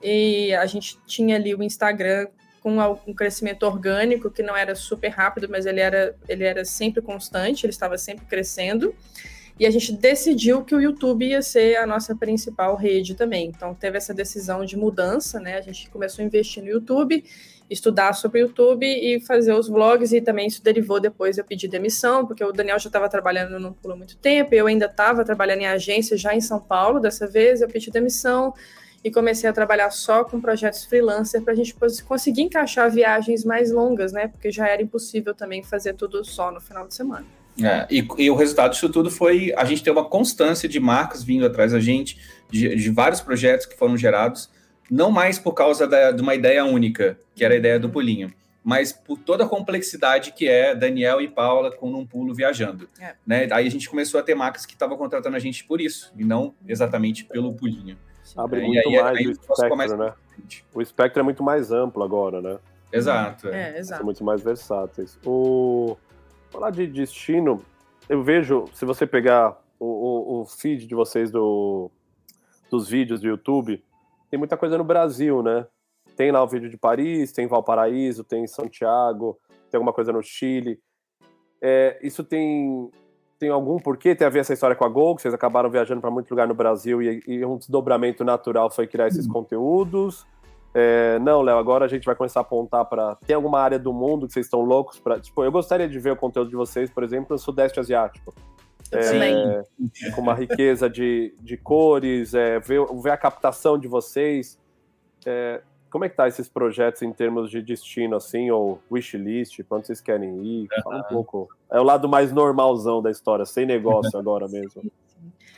e a gente tinha ali o Instagram com um crescimento orgânico que não era super rápido, mas ele era, ele era sempre constante, ele estava sempre crescendo. E a gente decidiu que o YouTube ia ser a nossa principal rede também. Então teve essa decisão de mudança, né? A gente começou a investir no YouTube estudar sobre o YouTube e fazer os vlogs, e também isso derivou depois eu pedir demissão, porque o Daniel já estava trabalhando no Pulo há muito tempo, eu ainda estava trabalhando em agência já em São Paulo, dessa vez eu pedi demissão, e comecei a trabalhar só com projetos freelancer para a gente conseguir encaixar viagens mais longas, né? Porque já era impossível também fazer tudo só no final de semana. É, e, e, o resultado disso tudo foi a gente ter uma constância de marcas vindo atrás da gente, de, de vários projetos que foram gerados, não mais por causa da, de uma ideia única, que era a ideia do pulinho, mas por toda a complexidade que é Daniel e Paula com um pulo viajando. É. Né? Aí a gente começou a ter marcas que estavam contratando a gente por isso, e não exatamente pelo pulinho. Abre é, muito aí, mais aí, o espectro, né? O espectro é muito mais amplo agora, né? Exato. É, exato. São muito mais versáteis. O... Falar de destino, eu vejo, se você pegar o, o, o feed de vocês do, dos vídeos do YouTube, tem muita coisa no Brasil, né? Tem lá o vídeo de Paris, tem Valparaíso, tem Santiago, tem alguma coisa no Chile. É, isso tem tem algum porquê? Tem a ver essa história com a Gol, que vocês acabaram viajando para muito lugar no Brasil e, e, um desdobramento natural foi criar esses uhum. conteúdos? É, não, Léo, agora a gente vai começar a apontar para. Tem alguma área do mundo que vocês estão loucos para. Tipo, eu gostaria de ver o conteúdo de vocês, por exemplo, no Sudeste Asiático. É, com uma riqueza de, de cores, é, ver, ver a captação de vocês. É, como é que tá esses projetos em termos de destino, assim, ou wishlist, onde vocês querem ir? Fala um pouco. É o lado mais normalzão da história, sem negócio agora mesmo.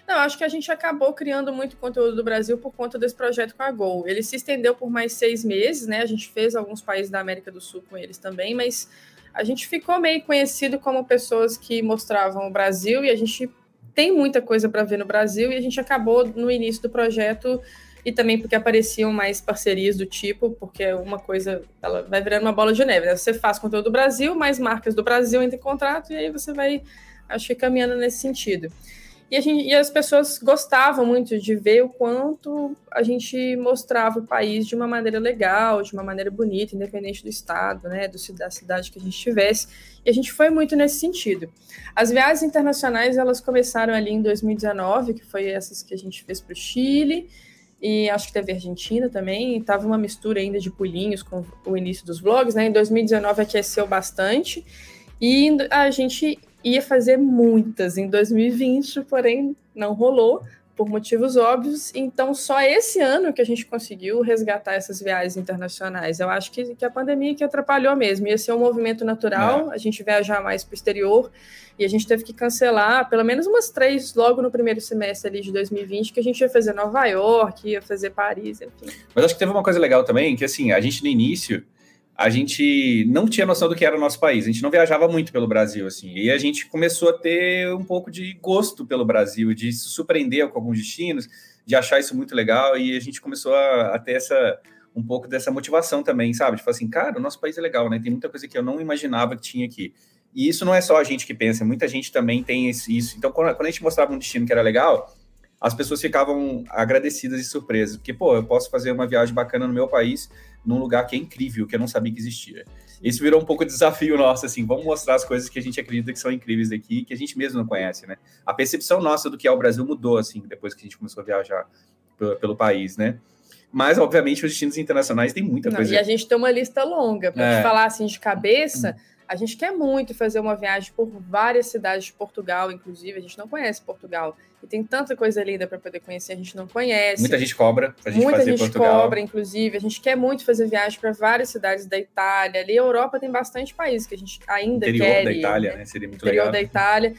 Não, acho que a gente acabou criando muito conteúdo do Brasil por conta desse projeto com a Gol. Ele se estendeu por mais seis meses, né? A gente fez alguns países da América do Sul com eles também, mas a gente ficou meio conhecido como pessoas que mostravam o Brasil e a gente tem muita coisa para ver no Brasil e a gente acabou no início do projeto e também porque apareciam mais parcerias do tipo, porque uma coisa ela vai virando uma bola de neve. Né? Você faz conteúdo do Brasil, mais marcas do Brasil entram em contrato, e aí você vai, acho que caminhando nesse sentido. E, a gente, e as pessoas gostavam muito de ver o quanto a gente mostrava o país de uma maneira legal, de uma maneira bonita, independente do estado, né, do, da cidade que a gente estivesse. E a gente foi muito nesse sentido. As viagens internacionais elas começaram ali em 2019, que foi essas que a gente fez para o Chile, e acho que teve Argentina também, estava uma mistura ainda de pulinhos com o início dos vlogs, né? Em 2019 aqueceu bastante e a gente ia fazer muitas em 2020, porém não rolou por motivos óbvios. Então, só esse ano que a gente conseguiu resgatar essas viagens internacionais. Eu acho que, que a pandemia que atrapalhou mesmo. Ia ser um movimento natural, é. a gente viajar mais para o exterior, e a gente teve que cancelar pelo menos umas três logo no primeiro semestre ali de 2020, que a gente ia fazer Nova York, ia fazer Paris, enfim. Mas acho que teve uma coisa legal também, que assim, a gente no início a gente não tinha noção do que era o nosso país, a gente não viajava muito pelo Brasil, assim, e a gente começou a ter um pouco de gosto pelo Brasil, de se surpreender com alguns destinos, de achar isso muito legal, e a gente começou a, a ter essa, um pouco dessa motivação também, sabe? De falar assim, cara, o nosso país é legal, né? Tem muita coisa que eu não imaginava que tinha aqui. E isso não é só a gente que pensa, muita gente também tem isso. Então, quando, quando a gente mostrava um destino que era legal, as pessoas ficavam agradecidas e surpresas, porque, pô, eu posso fazer uma viagem bacana no meu país, num lugar que é incrível, que eu não sabia que existia. Isso virou um pouco de desafio nosso, assim, vamos mostrar as coisas que a gente acredita que são incríveis daqui, que a gente mesmo não conhece, né? A percepção nossa do que é o Brasil mudou, assim, depois que a gente começou a viajar pelo, pelo país, né? Mas, obviamente, os destinos internacionais têm muita coisa. e a gente tem uma lista longa, para é. te falar, assim, de cabeça... A gente quer muito fazer uma viagem por várias cidades de Portugal, inclusive. A gente não conhece Portugal. E tem tanta coisa linda para poder conhecer, a gente não conhece. Muita gente cobra pra gente Muita fazer gente Portugal. cobra, inclusive. A gente quer muito fazer viagem para várias cidades da Itália. Ali, a Europa tem bastante países que a gente ainda Interior quer. da Itália, né? Seria muito Interior legal. da Itália.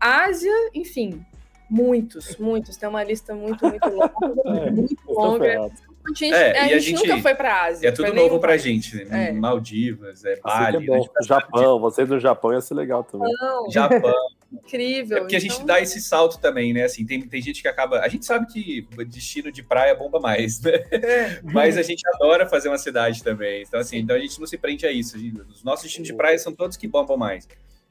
Ásia, enfim, muitos, muitos. Tem uma lista muito, muito longa. é, muito longa. A gente, é, a, gente a gente nunca foi para a Ásia. É tudo novo para a gente. Né? É. Maldivas, é Bali. É Japão, vocês no Japão ia ser legal também. Não. Japão. Incrível. É porque então... a gente então dá esse salto também, né? Assim, tem, tem gente que acaba. A gente sabe que destino de praia bomba mais, né? É. Mas a gente adora fazer uma cidade também. Então, assim, então a gente não se prende a isso. Os nossos destinos de praia são todos que bombam mais.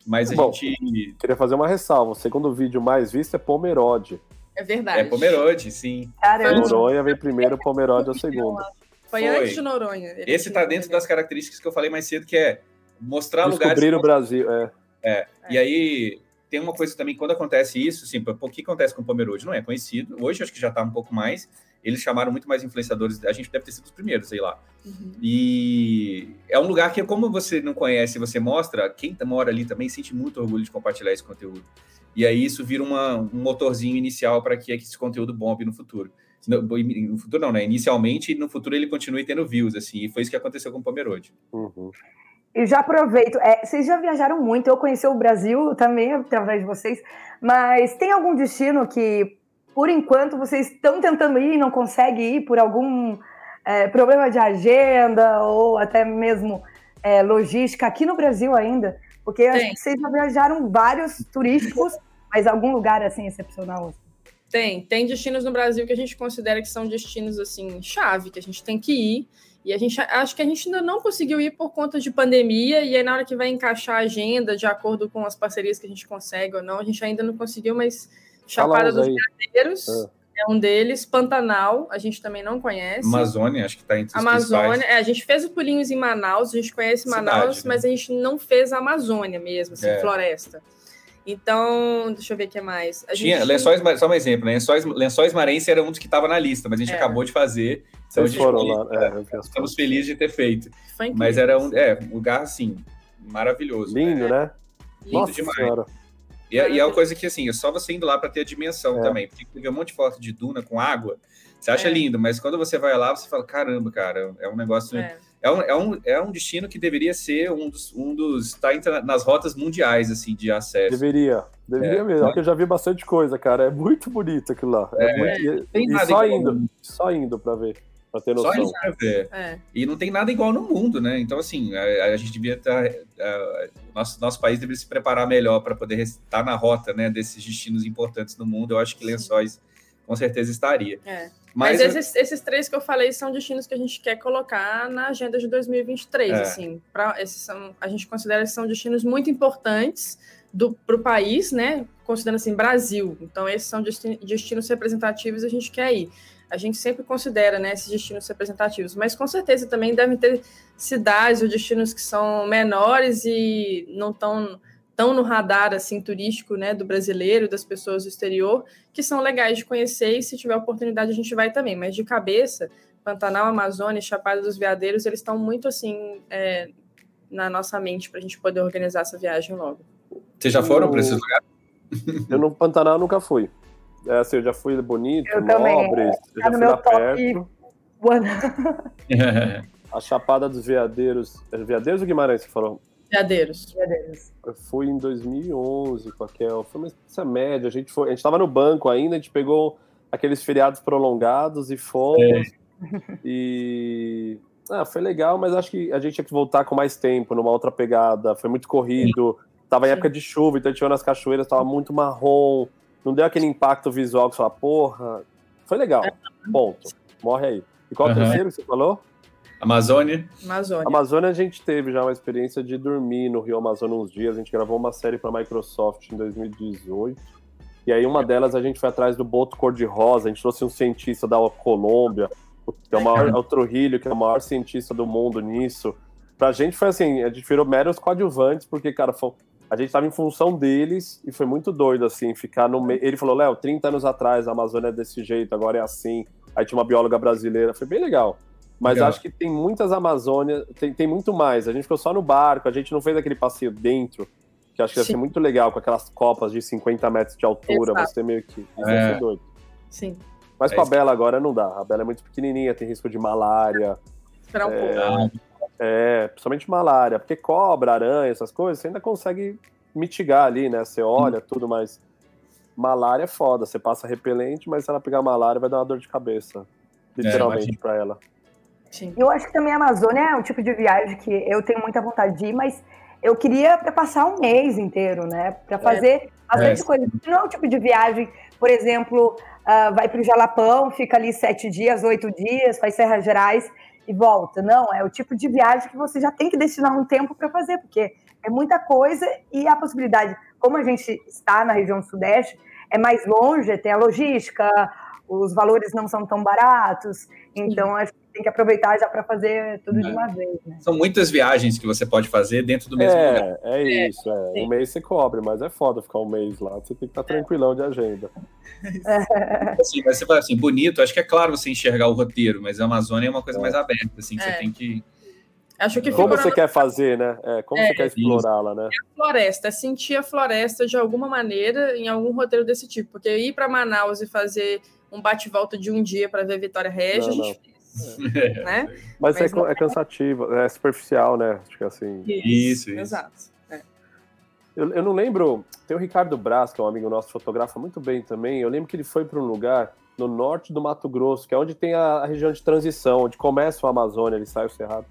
Mas a Bom, gente. Queria fazer uma ressalva. O segundo vídeo mais visto é Pomerode. É verdade. É Pomerode, sim. Caramba. Noronha vem primeiro, Pomerode é o segundo. Foi, Foi, antes de Noronha. Esse está dentro das características que eu falei mais cedo, que é mostrar Descobrir lugares. Descobrir o Brasil, é. é. é. E aí tem uma coisa também, quando acontece isso, assim, o que acontece com o Pomerode? Não é conhecido. Hoje acho que já está um pouco mais. Eles chamaram muito mais influenciadores. A gente deve ter sido os primeiros, sei lá. Uhum. E é um lugar que, como você não conhece, você mostra, quem mora ali também sente muito orgulho de compartilhar esse conteúdo. E aí isso vira uma, um motorzinho inicial para que esse conteúdo bombe no futuro. No, no, futuro não, né? Inicialmente, no futuro ele continue tendo views, assim, e foi isso que aconteceu com o Pomerode. Uhum. E já aproveito, é, vocês já viajaram muito, eu conheci o Brasil também através de vocês, mas tem algum destino que, por enquanto, vocês estão tentando ir e não conseguem ir por algum é, problema de agenda ou até mesmo é, logística aqui no Brasil ainda? Porque vocês já viajaram vários turísticos, mas algum lugar assim excepcional? Tem, tem destinos no Brasil que a gente considera que são destinos assim chave, que a gente tem que ir. E a gente acho que a gente ainda não conseguiu ir por conta de pandemia, e aí na hora que vai encaixar a agenda de acordo com as parcerias que a gente consegue ou não, a gente ainda não conseguiu, mas Chapada dos Veadeiros é. é. um deles, Pantanal, a gente também não conhece. Amazônia, acho que está entre os Amazônia, é, a gente fez o pulinhos em Manaus, a gente conhece Cidade, Manaus, né? mas a gente não fez a Amazônia mesmo, assim, é. floresta. Então, deixa eu ver o que mais. A Tinha, gente... lençóis, só um exemplo, né? lençóis, lençóis marense era um dos que estava na lista, mas a gente é. acabou de fazer. Então Vocês foram lá. É, estamos felizes de ter feito. Mas era um, é, um lugar, assim, maravilhoso. Lindo, né? né? Lindo Nossa demais. Senhora. E, é, e é uma coisa que, assim, é só você indo lá para ter a dimensão é. também. Porque tem um monte de foto de duna com água, você acha é. lindo, mas quando você vai lá, você fala, caramba, cara, é um negócio... É é um, é um, é um destino que deveria ser um dos. Um dos tá nas rotas mundiais, assim, de acesso. Deveria, deveria é, mesmo. Porque eu já vi bastante coisa, cara. É muito bonito aquilo lá. É, é muito, e, e só indo, só indo para ver. Pra ter noção. Só indo pra ver. É. E não tem nada igual no mundo, né? Então, assim, a, a gente devia estar. Tá, nosso, nosso país deveria se preparar melhor para poder estar na rota né, desses destinos importantes no mundo. Eu acho que Lençóis com certeza estaria. É. Mas, Mas esses, esses, três que eu falei são destinos que a gente quer colocar na agenda de 2023, é. assim, pra, esses são, a gente considera que são destinos muito importantes para o país, né, considerando assim, Brasil, então esses são destinos representativos a gente quer ir. A gente sempre considera, né, esses destinos representativos, mas com certeza também devem ter cidades ou destinos que são menores e não tão estão no radar assim turístico, né, do brasileiro, das pessoas do exterior, que são legais de conhecer e se tiver oportunidade a gente vai também. Mas de cabeça, Pantanal, Amazônia, Chapada dos Veadeiros, eles estão muito assim é, na nossa mente para a gente poder organizar essa viagem logo. Vocês já foram para esses lugares? Eu no Pantanal nunca fui. É, assim, eu já fui bonito, eu Nobres, eu já fui lá perto. a Chapada dos Veadeiros. É Veadeiros ou Guimarães você falou? Veadeiros. Eu fui em 2011 com a Kel. Foi uma experiência média. A gente foi, a gente estava no banco ainda, a gente pegou aqueles feriados prolongados e fomos. É. E ah, foi legal, mas acho que a gente tinha que voltar com mais tempo, numa outra pegada. Foi muito corrido. Tava em época de chuva, então a gente foi nas cachoeiras, tava muito marrom. Não deu aquele impacto visual que você fala, porra. Foi legal. É. Ponto. Morre aí. E qual uhum. o terceiro que você falou? Amazônia. Amazônia. Amazônia a gente teve já uma experiência de dormir no Rio Amazonas uns dias. A gente gravou uma série para Microsoft em 2018. E aí uma delas a gente foi atrás do boto cor-de-rosa. A gente trouxe um cientista da Colômbia, que é o maior, é o Trujillo, que é o maior cientista do mundo nisso. Pra gente foi assim, a gente virou meros coadjuvantes, porque, cara, foi, a gente tava em função deles e foi muito doido, assim, ficar no meio. Ele falou, Léo, 30 anos atrás a Amazônia é desse jeito, agora é assim. Aí tinha uma bióloga brasileira, foi bem legal. Mas Legal. acho que tem muitas Amazônias, tem, tem muito mais. A gente ficou só no barco, a gente não fez aquele passeio dentro, que acho que ia ser muito legal, com aquelas copas de 50 metros de altura, Exato. você meio que. Isso é. ser doido. Sim. Mas é com a Bela agora não dá. A Bela é muito pequenininha, tem risco de malária. Esperar um é, pouco. É, principalmente malária, porque cobra, aranha, essas coisas, você ainda consegue mitigar ali, né? Você olha, hum. tudo, mas malária é foda. Você passa repelente, mas se ela pegar malária, vai dar uma dor de cabeça. É, literalmente é, para ela. Sim. Eu acho que também a Amazônia é um tipo de viagem que eu tenho muita vontade de ir, mas eu queria para passar um mês inteiro, né? Para é. fazer é. bastante é. coisa. Não é um tipo de viagem, por exemplo, uh, vai para o Jalapão, fica ali sete dias, oito dias, faz Serra Gerais e volta. Não, é o tipo de viagem que você já tem que destinar um tempo para fazer, porque é muita coisa e a possibilidade, como a gente está na região sudeste, é mais longe, tem a logística, os valores não são tão baratos, então acho que tem que aproveitar já para fazer tudo é. de uma vez. Né? São muitas viagens que você pode fazer dentro do mesmo é, lugar. É isso, é. um mês você cobre, mas é foda ficar um mês lá, você tem que estar tá tranquilão de agenda. assim, mas você fala assim, bonito, acho que é claro você enxergar o roteiro, mas a Amazônia é uma coisa é. mais aberta, assim, que você é. tem que Acho que como você quer fazer, né? É, como é, você quer explorá-la, né? É a floresta, é sentir a floresta de alguma maneira em algum roteiro desse tipo. Porque ir para Manaus e fazer um bate-volta de um dia para ver Vitória Regia, a gente fez. É. Né? Mas, Mas é, é, cansativo, é superficial, né? Acho que assim. Isso, isso. Exato. É. Eu, eu não lembro. Tem o Ricardo Braz, que é um amigo nosso, fotografa muito bem também. Eu lembro que ele foi para um lugar no norte do Mato Grosso, que é onde tem a, a região de transição, onde começa o Amazônia, ele sai o Cerrado.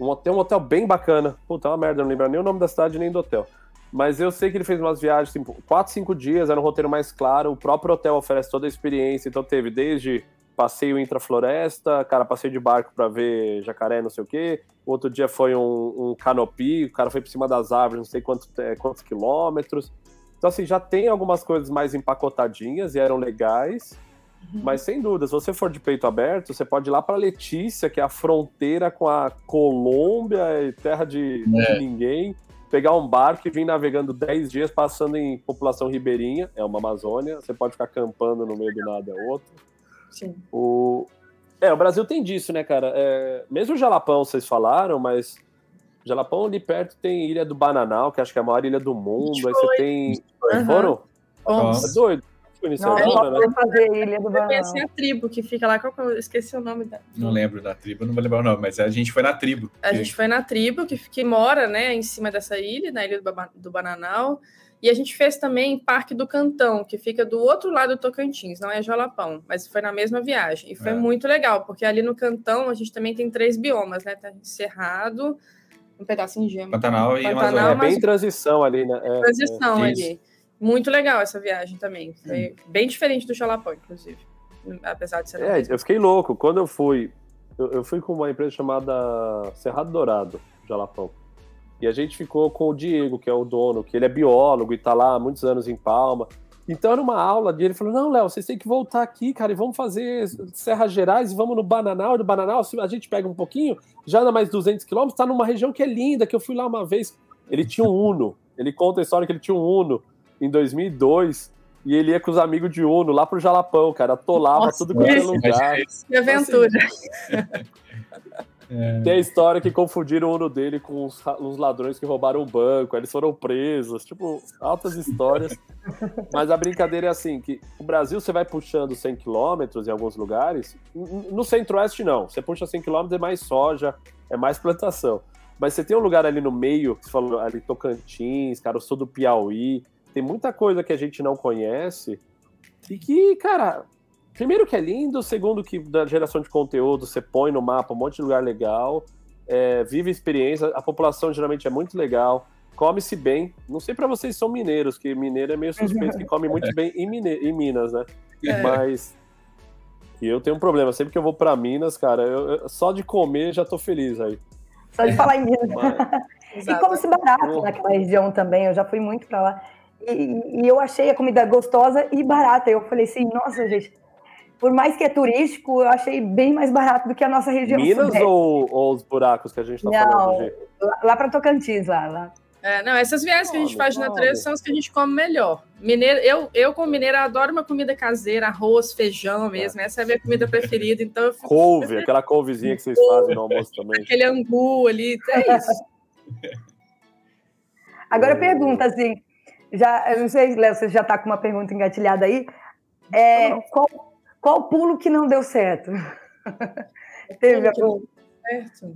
Um hotel, um hotel bem bacana. Puta, é uma merda, não lembro nem o nome da cidade nem do hotel. Mas eu sei que ele fez umas viagens, assim, 4, 5 dias, era um roteiro mais claro. O próprio hotel oferece toda a experiência. Então teve desde passeio intra-floresta, cara, passeio de barco para ver jacaré, não sei o quê. O outro dia foi um, um canopi, o cara foi por cima das árvores, não sei quantos, é, quantos quilômetros. Então, assim, já tem algumas coisas mais empacotadinhas e eram legais. Uhum. Mas sem dúvida, se você for de peito aberto, você pode ir lá para Letícia, que é a fronteira com a Colômbia e terra de, é. de ninguém pegar um barco e vir navegando 10 dias, passando em população ribeirinha, é uma Amazônia, você pode ficar acampando no meio do nada, é outro. Sim. O... É, o Brasil tem disso, né, cara? É... Mesmo o Jalapão, vocês falaram, mas o Jalapão ali perto tem Ilha do Bananal, que acho que é a maior ilha do mundo, aí você tem... Uhum. Foram? É doido. Não, né? fazer Ilha do Bananal. a tribo que fica lá, qual que eu esqueci o nome da. Não lembro da tribo, não vou lembrar o nome, mas a gente foi na tribo. A que... gente foi na tribo que, que mora, né, em cima dessa ilha, na ilha do, do Bananal. E a gente fez também Parque do Cantão, que fica do outro lado do Tocantins, não é Jalapão, mas foi na mesma viagem. E foi é. muito legal, porque ali no Cantão a gente também tem três biomas, né? Tem Cerrado, um pedacinho de gema. Pantanal e Pantanal, Amazônia. É bem transição ali, né? É, transição é, ali. Muito legal essa viagem também. Foi hum. bem diferente do Jalapão, inclusive. Apesar de ser. É, eu fiquei louco. Quando eu fui, eu, eu, fui com uma empresa chamada Cerrado Dourado, Jalapão. E a gente ficou com o Diego, que é o dono, que ele é biólogo e tá lá há muitos anos em Palma. Então era uma aula dele, ele falou: Não, Léo, vocês têm que voltar aqui, cara, e vamos fazer Serra Gerais e vamos no Bananal. Do Bananal, a gente pega um pouquinho, já dá mais 200 quilômetros, tá numa região que é linda, que eu fui lá uma vez. Ele tinha um Uno, ele conta a história que ele tinha um Uno em 2002 e ele ia com os amigos de Uno lá pro Jalapão, cara, atolava Nossa, tudo quanto é lugar. Que aventura. É. Tem a história que confundiram o Uno dele com uns, uns ladrões que roubaram um banco, eles foram presos, tipo, altas histórias. Mas a brincadeira é assim, que o Brasil você vai puxando 100 quilômetros em alguns lugares, no centro-oeste não, você puxa 100 quilômetros é mais soja, é mais plantação. Mas você tem um lugar ali no meio, você falou ali Tocantins, cara, o sul do Piauí, tem muita coisa que a gente não conhece e que, cara, primeiro que é lindo, segundo que da geração de conteúdo você põe no mapa um monte de lugar legal, é, vive experiência, a população geralmente é muito legal, come-se bem. Não sei para vocês são mineiros, que mineiro é meio suspeito que come muito bem em, Mine em Minas, né? É. Mas e eu tenho um problema, sempre que eu vou para Minas, cara, eu, eu, só de comer já tô feliz aí. Só de falar em Minas. Mas... e como se barato naquela região também, eu já fui muito para lá. E, e, eu achei a comida gostosa e barata. Eu falei assim, nossa, gente, por mais que é turístico, eu achei bem mais barato do que a nossa região. Minas ou, ou, os buracos que a gente está falando? Lá, lá para Tocantins, lá. lá. É, não, essas viagens que a gente faz de natureza são as que a gente come melhor. Mineiro, eu, eu como mineira, adoro uma comida caseira, arroz, feijão mesmo. É. Essa é a minha comida preferida. Então eu fico... Couve, aquela couvezinha que vocês fazem no almoço também. Aquele angu ali, é isso. Agora pergunta assim, já, eu não sei, Léo, você já está com uma pergunta engatilhada aí. É, qual, qual pulo que não deu certo? Teve algum? Certo.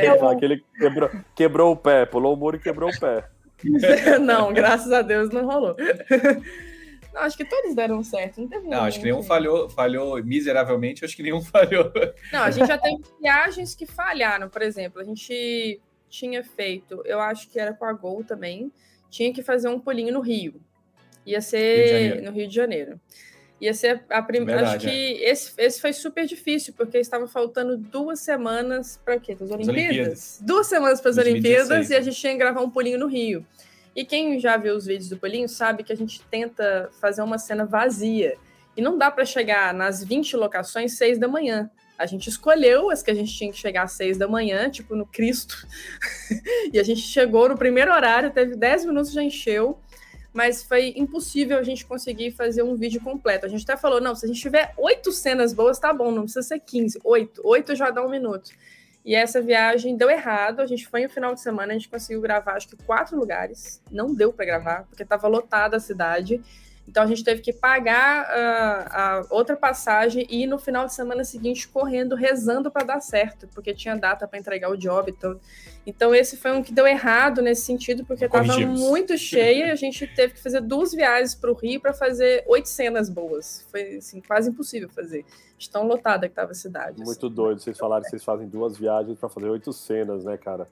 Deu... Aquele quebrou, quebrou o pé, pulou o muro e quebrou o pé. não, graças a Deus não rolou. Não, acho que todos deram certo. Não, teve não acho que nenhum falhou, falhou miseravelmente, acho que nenhum falhou. Não, a gente já teve viagens que falharam, por exemplo. A gente tinha feito, eu acho que era com a Gol também tinha que fazer um pulinho no Rio. Ia ser Rio no Rio de Janeiro. Ia ser a primeira. Acho que é. esse, esse foi super difícil, porque estava faltando duas semanas para quê? Para as Olimpíadas? Olimpíadas? Duas semanas para as Olimpíadas e a gente tinha que gravar um pulinho no Rio. E quem já viu os vídeos do pulinho sabe que a gente tenta fazer uma cena vazia. E não dá para chegar nas 20 locações seis da manhã. A gente escolheu as que a gente tinha que chegar às seis da manhã, tipo no Cristo. e a gente chegou no primeiro horário, teve 10 minutos, já encheu. Mas foi impossível a gente conseguir fazer um vídeo completo. A gente até falou: não, se a gente tiver oito cenas boas, tá bom, não precisa ser 15. Oito. Oito já dá um minuto. E essa viagem deu errado. A gente foi no final de semana, a gente conseguiu gravar acho que quatro lugares. Não deu para gravar, porque estava lotada a cidade. Então a gente teve que pagar a, a outra passagem e ir no final de semana seguinte correndo, rezando para dar certo, porque tinha data para entregar o job. Então, então esse foi um que deu errado nesse sentido, porque estava muito cheia e a gente teve que fazer duas viagens para o Rio para fazer oito cenas boas. Foi assim, quase impossível fazer. De tão lotada que estava a cidade. Muito assim. doido. Vocês falaram que vocês fazem duas viagens para fazer oito cenas, né, cara?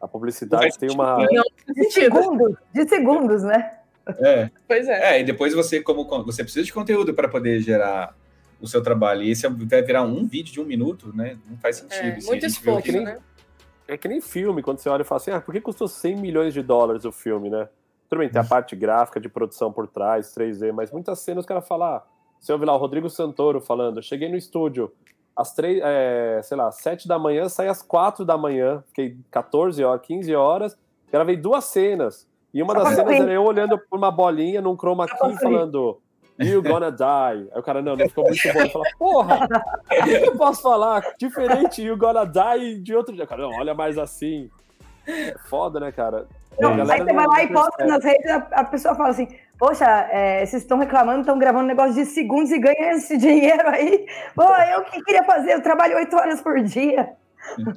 A publicidade tem uma. De segundos, de segundos, né? É. Pois é. É, e depois você, como você precisa de conteúdo para poder gerar o seu trabalho. E esse é, vai virar um vídeo de um minuto, né? Não faz sentido. É, assim, muito esforço, né? É que nem filme, quando você olha e fala assim, ah, por que custou 100 milhões de dólares o filme, né? Tudo bem, tem a uhum. parte gráfica de produção por trás, 3D, mas muitas cenas os caras falam, ah, você ouve lá o Rodrigo Santoro falando, cheguei no estúdio, às três, é, sei lá, sete da manhã, saí às quatro da manhã, fiquei 14 horas, 15 horas, gravei duas cenas. E uma das cenas era eu olhando por uma bolinha num chroma key falando You gonna die. Aí o cara, não, não ficou muito bom. Ele fala, porra, o que eu posso falar? Diferente, you gonna die de outro dia. Cara, não, olha mais assim. É foda, né, cara? Não, aí você vai lá e posta nas redes, a, a, pessoa fala assim, poxa, é, vocês estão reclamando, estão gravando um negócio de segundos e ganham esse dinheiro aí. Pô, eu que queria fazer, eu trabalho oito horas por dia.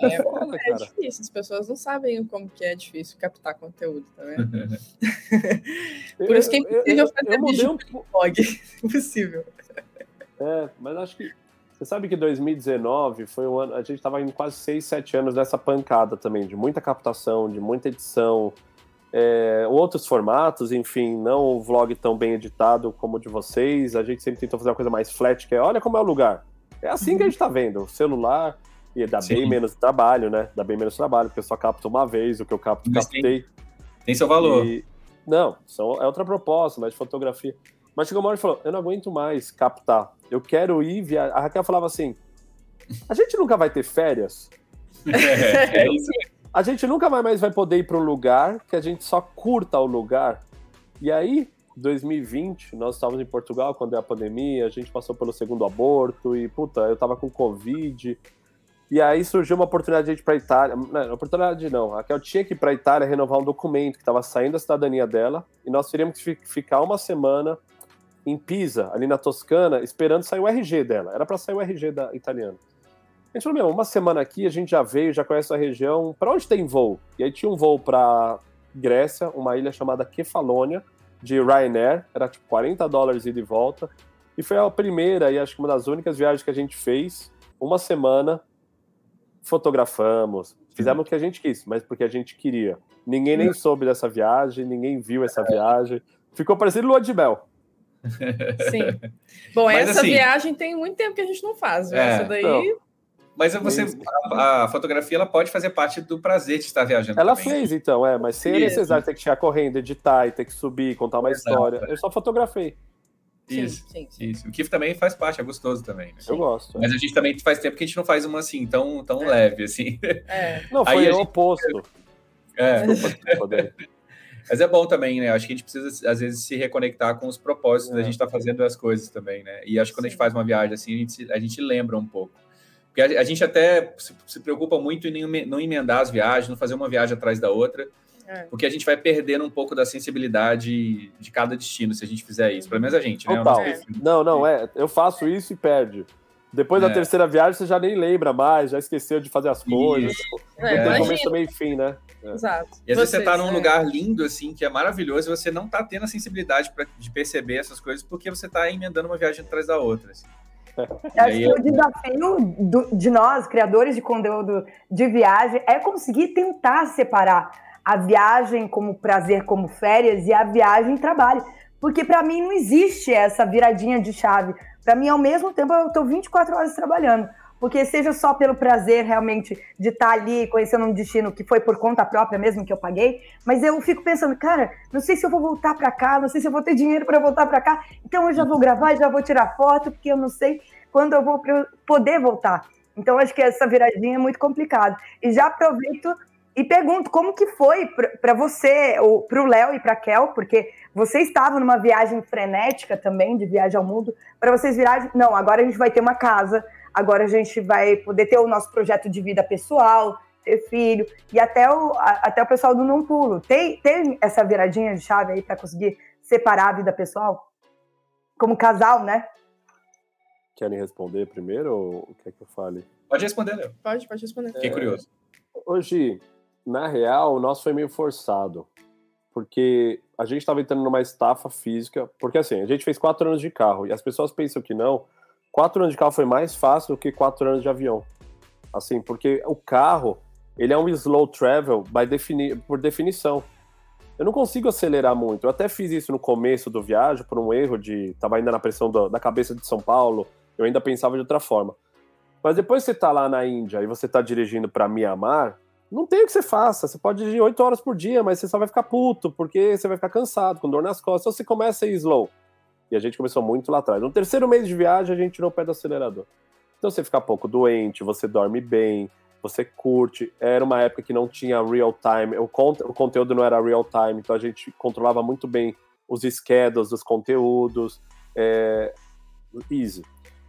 É, é, é difícil, as pessoas não sabem como que é difícil captar conteúdo, tá vendo? Por isso que é impossível fazer eu vídeo um... blog. Impossível. É, mas acho que. Você sabe que 2019 foi um ano. A gente estava em quase 6, 7 anos dessa pancada também, de muita captação, de muita edição, é, outros formatos, enfim, não o vlog tão bem editado como o de vocês. A gente sempre tentou fazer uma coisa mais flat, que é olha como é o lugar. É assim que a gente está vendo, o celular, e dá Sim. bem menos trabalho, né? Dá bem menos trabalho, porque eu só capto uma vez, o que eu capto, mas captei. Tem, tem seu valor. E, não, são, é outra proposta, mas de fotografia. Mas chegou uma hora e falou: eu não aguento mais captar. Eu quero ir viajar. A Raquel falava assim: a gente nunca vai ter férias. É, é isso. A gente nunca mais vai poder ir para um lugar que a gente só curta o lugar. E aí, 2020, nós estávamos em Portugal quando é a pandemia, a gente passou pelo segundo aborto e, puta, eu tava com Covid. E aí surgiu uma oportunidade para Itália. Não, oportunidade não. A Raquel tinha que ir para Itália renovar um documento que estava saindo da cidadania dela. E nós teríamos que ficar uma semana em Pisa, ali na Toscana, esperando sair o RG dela. Era para sair o RG da italiana. A gente falou, meu, uma semana aqui, a gente já veio, já conhece a região. Para onde tem voo? E aí tinha um voo para Grécia, uma ilha chamada Kefalônia, de Ryanair. Era tipo 40 dólares ida e volta. E foi a primeira e acho que uma das únicas viagens que a gente fez. Uma semana fotografamos, fizemos o que a gente quis, mas porque a gente queria. Ninguém nem soube dessa viagem, ninguém viu essa viagem. Ficou parecendo lua de mel. Sim. Bom, mas, essa assim, viagem tem muito tempo que a gente não faz. É, essa daí. Não. Mas você, a, a, fotografia ela pode fazer parte do prazer de estar viajando. Ela também. fez, então, é, mas sem necessidade ter que chegar correndo, editar e ter que subir, contar uma Exato. história. Eu só fotografei. Isso, sim, sim. isso. O Kif também faz parte, é gostoso também. Né? Eu gosto. Mas é. a gente também faz tempo que a gente não faz uma assim, tão, tão é. leve, assim. É. Não, foi o gente... oposto. É. Mas é bom também, né? Acho que a gente precisa, às vezes, se reconectar com os propósitos é. da gente estar tá fazendo as coisas também, né? E acho que quando a gente faz uma viagem assim, a gente, a gente lembra um pouco. Porque a, a gente até se, se, preocupa muito em não emendar as viagens, não fazer uma viagem atrás da outra. É. Porque a gente vai perdendo um pouco da sensibilidade de cada destino se a gente fizer isso. Pelo menos a gente, né? Total. Não, não, é. Eu faço isso e perde. Depois é. da terceira viagem, você já nem lembra mais, já esqueceu de fazer as coisas. É, tem começo, meio e fim, né? É. Exato. E às vezes você está num é. lugar lindo, assim, que é maravilhoso, e você não está tendo a sensibilidade pra, de perceber essas coisas porque você está emendando uma viagem atrás da outra. Assim. Acho que o desafio do, de nós, criadores de conteúdo de viagem, é conseguir tentar separar a viagem como prazer, como férias, e a viagem trabalho. Porque para mim não existe essa viradinha de chave. Para mim, ao mesmo tempo, eu estou 24 horas trabalhando. Porque seja só pelo prazer realmente de estar tá ali conhecendo um destino que foi por conta própria mesmo que eu paguei, mas eu fico pensando, cara, não sei se eu vou voltar para cá, não sei se eu vou ter dinheiro para voltar para cá, então eu já vou gravar, já vou tirar foto, porque eu não sei quando eu vou poder voltar. Então acho que essa viradinha é muito complicado. E já aproveito e pergunto como que foi para você, para o Léo e para a Kel, porque vocês estavam numa viagem frenética também, de viagem ao mundo, para vocês virarem, não, agora a gente vai ter uma casa, agora a gente vai poder ter o nosso projeto de vida pessoal, ter filho, e até o, até o pessoal do Não Pulo. Tem, tem essa viradinha de chave aí para conseguir separar a vida pessoal? como casal, né? Querem responder primeiro ou quer que eu fale? Pode responder, Léo. Pode, pode responder. Fiquei é... curioso. Hoje, na real, o nosso foi meio forçado. Porque a gente estava entrando numa estafa física. Porque assim, a gente fez quatro anos de carro. E as pessoas pensam que não. Quatro anos de carro foi mais fácil do que quatro anos de avião. Assim, porque o carro, ele é um slow travel by defini por definição. Eu não consigo acelerar muito. Eu até fiz isso no começo do viagem, por um erro de. Tava ainda na pressão do, da cabeça de São Paulo. Eu ainda pensava de outra forma. Mas depois que você tá lá na Índia e você tá dirigindo para Mianmar, não tem o que você faça. Você pode dirigir 8 horas por dia, mas você só vai ficar puto, porque você vai ficar cansado, com dor nas costas. Então você começa a ir slow. E a gente começou muito lá atrás. No terceiro mês de viagem, a gente tirou o pé do acelerador. Então você fica pouco doente, você dorme bem, você curte. Era uma época que não tinha real time, o, o conteúdo não era real time, então a gente controlava muito bem os schedules dos conteúdos. É... Easy.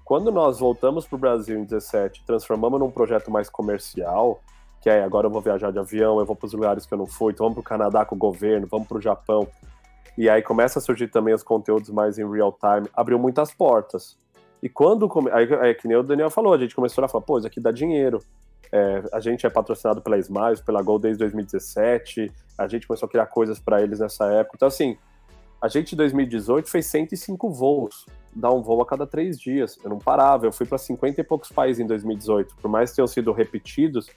Quando nós voltamos para o Brasil em 17, transformamos num projeto mais comercial, que é agora eu vou viajar de avião, eu vou para os lugares que eu não fui, então vamos para o Canadá com o governo, vamos para o Japão. E aí começa a surgir também os conteúdos mais em real time, abriu muitas portas. E quando. Aí, é que nem o Daniel falou, a gente começou a falar, pô, isso aqui dá dinheiro. É, a gente é patrocinado pela Smiles, pela Gol desde 2017. A gente começou a criar coisas para eles nessa época. Então, assim, a gente em 2018 fez 105 voos, dá um voo a cada três dias. Eu não parava, eu fui para 50 e poucos países em 2018. Por mais que tenham sido repetidos,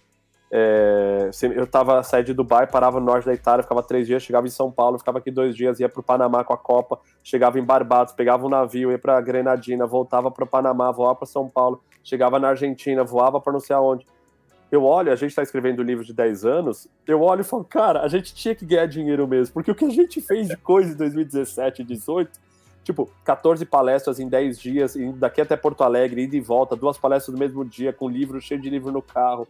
é, eu tava saí de Dubai, parava no norte da Itália, ficava três dias, chegava em São Paulo, ficava aqui dois dias, ia para o Panamá com a Copa, chegava em Barbados, pegava um navio, ia para Grenadina, voltava para o Panamá, voava para São Paulo, chegava na Argentina, voava para não sei aonde. Eu olho, a gente está escrevendo um livro de 10 anos, eu olho e falo, cara, a gente tinha que ganhar dinheiro mesmo, porque o que a gente fez de coisa em 2017 e 2018, tipo, 14 palestras em 10 dias, daqui até Porto Alegre, ida e volta, duas palestras no mesmo dia, com livro, cheio de livro no carro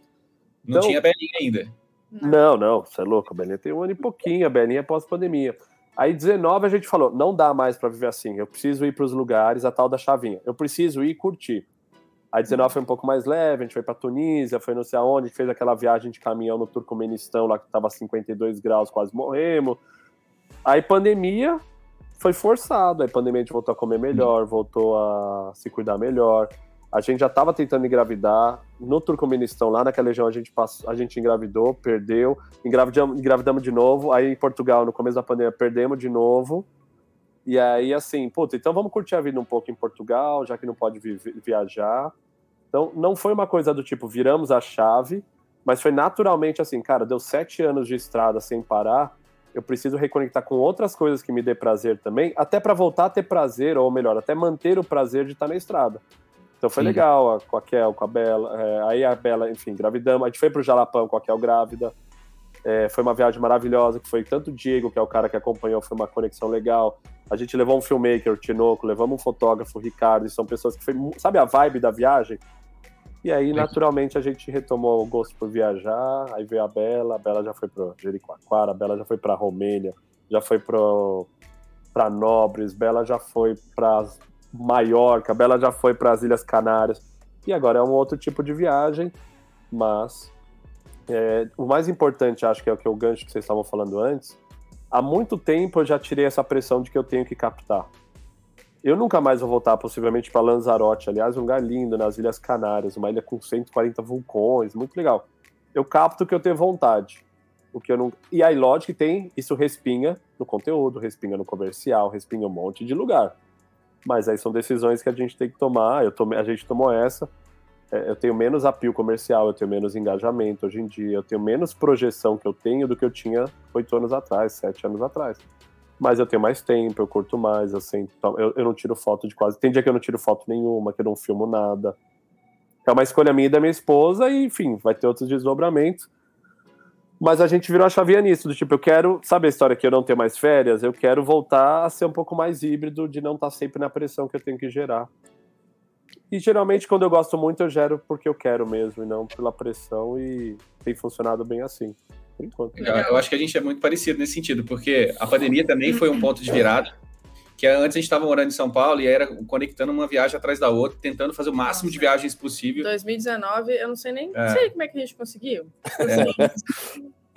não então, tinha Belinha ainda. Não, não, você é louco. A Belinha tem um ano e pouquinho, a Belinha é pós-pandemia. Aí 19 a gente falou, não dá mais para viver assim. Eu preciso ir para os lugares, a tal da chavinha. Eu preciso ir curtir. Aí 19 foi um pouco mais leve, a gente foi para Tunísia, foi não sei aonde, a gente fez aquela viagem de caminhão no Turcomenistão, lá que tava 52 graus, quase morremos. Aí pandemia foi forçado, aí pandemia a gente voltou a comer melhor, voltou a se cuidar melhor. A gente já estava tentando engravidar. No Turcomenistão, lá naquela região, a gente, passou, a gente engravidou, perdeu. Engravidamos, engravidamos de novo. Aí em Portugal, no começo da pandemia, perdemos de novo. E aí, assim, puta, então vamos curtir a vida um pouco em Portugal, já que não pode vi viajar. Então, não foi uma coisa do tipo, viramos a chave, mas foi naturalmente assim, cara, deu sete anos de estrada sem parar, eu preciso reconectar com outras coisas que me dê prazer também, até para voltar a ter prazer, ou melhor, até manter o prazer de estar na estrada. Então foi Sim. legal com a Kel, com a Bela. É, aí a Bela, enfim, gravidamos. A gente foi pro Jalapão com a Kel grávida. É, foi uma viagem maravilhosa, que foi tanto o Diego, que é o cara que acompanhou, foi uma conexão legal. A gente levou um filmmaker, o Tinoco, levamos um fotógrafo, o Ricardo, e são pessoas que foi, sabe a vibe da viagem? E aí, naturalmente, a gente retomou o gosto por viajar, aí veio a Bela, a Bela já foi para Jericoacoara, a Bela já foi para Romênia, já foi para Nobres, Bela já foi para Maiorca, a Bela já foi para as Ilhas Canárias, e agora é um outro tipo de viagem, mas é, o mais importante, acho que é o que o gancho que vocês estavam falando antes, há muito tempo eu já tirei essa pressão de que eu tenho que captar. Eu nunca mais vou voltar, possivelmente, para Lanzarote, aliás, um lugar lindo nas Ilhas Canárias, uma ilha com 140 vulcões, muito legal. Eu capto o que eu tenho vontade. O que eu não... E aí, lógico que tem, isso respinga no conteúdo, respinga no comercial, respinga um monte de lugar. Mas aí são decisões que a gente tem que tomar. Eu a gente tomou essa. É, eu tenho menos apio comercial, eu tenho menos engajamento hoje em dia, eu tenho menos projeção que eu tenho do que eu tinha oito anos atrás, sete anos atrás. Mas eu tenho mais tempo, eu curto mais, assim, eu, eu não tiro foto de quase. Tem dia que eu não tiro foto nenhuma, que eu não filmo nada. É uma escolha minha e da minha esposa, e enfim, vai ter outros desdobramentos. Mas a gente virou a chavinha nisso, do tipo, eu quero, sabe a história que eu não tenho mais férias? Eu quero voltar a ser um pouco mais híbrido, de não estar tá sempre na pressão que eu tenho que gerar. E geralmente, quando eu gosto muito, eu gero porque eu quero mesmo, e não pela pressão, e tem funcionado bem assim, por enquanto. Eu, acho que a gente é muito parecido nesse sentido, porque a pandemia também foi um ponto de virada que antes a gente estava morando em São Paulo e era conectando uma viagem atrás da outra, tentando fazer o máximo Nossa. de viagens possível. 2019, eu não sei nem é. sei como é que a gente conseguiu. É.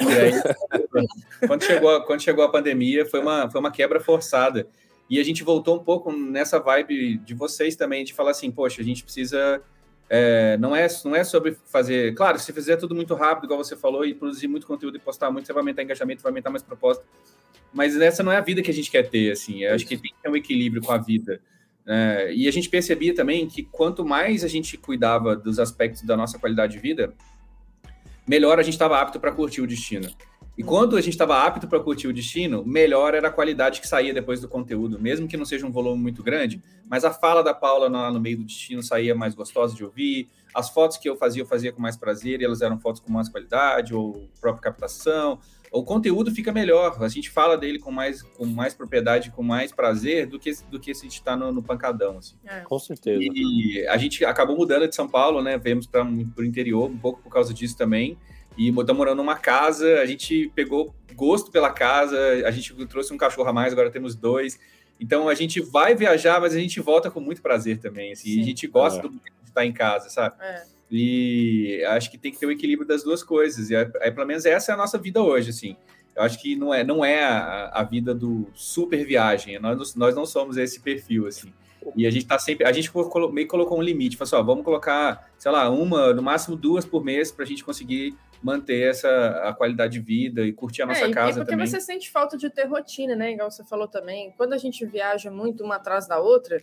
Aí, quando, chegou, quando chegou a pandemia, foi uma, foi uma quebra forçada. E a gente voltou um pouco nessa vibe de vocês também, de falar assim, poxa, a gente precisa. É, não, é, não é sobre fazer. Claro, se fizer tudo muito rápido, igual você falou, e produzir muito conteúdo e postar muito, você vai aumentar engajamento, vai aumentar mais proposta. Mas essa não é a vida que a gente quer ter, assim. Eu acho que tem que ter um equilíbrio com a vida. É, e a gente percebia também que quanto mais a gente cuidava dos aspectos da nossa qualidade de vida, melhor a gente estava apto para curtir o destino. E quando a gente estava apto para curtir o destino, melhor era a qualidade que saía depois do conteúdo, mesmo que não seja um volume muito grande, mas a fala da Paula lá no meio do destino saía mais gostosa de ouvir, as fotos que eu fazia, eu fazia com mais prazer, e elas eram fotos com mais qualidade, ou própria captação, o conteúdo fica melhor, a gente fala dele com mais, com mais propriedade, com mais prazer do que, do que se a gente está no, no, pancadão. Assim. É. Com certeza. E a gente acabou mudando de São Paulo, né? Vemos para o interior, um pouco por causa disso também. E estamos morando numa casa, a gente pegou gosto pela casa, a gente trouxe um cachorro a mais, agora temos dois. Então a gente vai viajar, mas a gente volta com muito prazer também. Assim, a gente gosta é. do de estar em casa, sabe? É. E acho que tem que ter o equilíbrio das duas coisas. E aí, pelo menos essa é a nossa vida hoje, assim. Eu acho que não é, não é a, a vida do super viagem. Nós, nós não somos esse perfil, assim. E a gente tá sempre. A gente meio colocou um limite. Falou assim, ó, vamos colocar, sei lá, uma, no máximo duas por mês para a gente conseguir manter essa a qualidade de vida e curtir a nossa é, casa e porque também. você sente falta de ter rotina, né? Igual você falou também. Quando a gente viaja muito uma atrás da outra,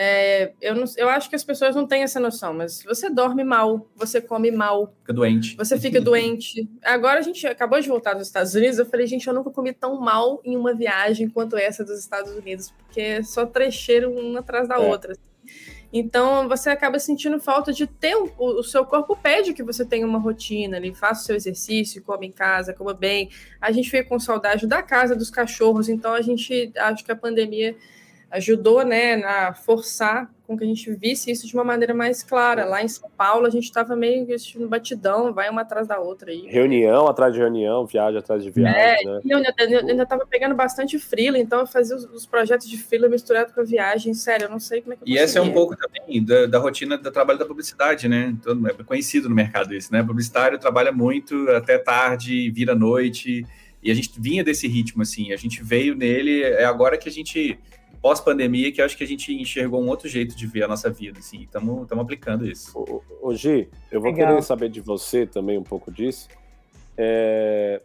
é, eu, não, eu acho que as pessoas não têm essa noção, mas você dorme mal, você come mal. Fica doente. Você fica doente. Agora a gente acabou de voltar dos Estados Unidos, eu falei, gente, eu nunca comi tão mal em uma viagem quanto essa dos Estados Unidos, porque é só trecheiro uma atrás da é. outra. Então você acaba sentindo falta de ter o, o, seu corpo pede que você tenha uma rotina ali, faça o seu exercício, come em casa, coma bem. A gente fica com saudade da casa, dos cachorros, então a gente acho que a pandemia ajudou né, a forçar com que a gente visse isso de uma maneira mais clara. Lá em São Paulo, a gente estava meio assistindo batidão, vai uma atrás da outra. Aí. Reunião atrás de reunião, viagem atrás de viagem. É, né? eu ainda estava pegando bastante freela, então eu fazia os, os projetos de freela misturado com a viagem. Sério, eu não sei como é que eu E essa é um pouco também da, da, rotina do trabalho da publicidade, né? Todo, é conhecido no mercado isso, né? publicitário trabalha muito até tarde, vira noite. E a gente vinha desse ritmo, assim, a gente veio nele, é agora que a gente pós-pandemia que eu acho que a gente enxergou um outro jeito de ver a nossa vida, assim, estamos aplicando isso. Ô, ô Gi, eu vou Legal. querer saber de você também um pouco disso. É...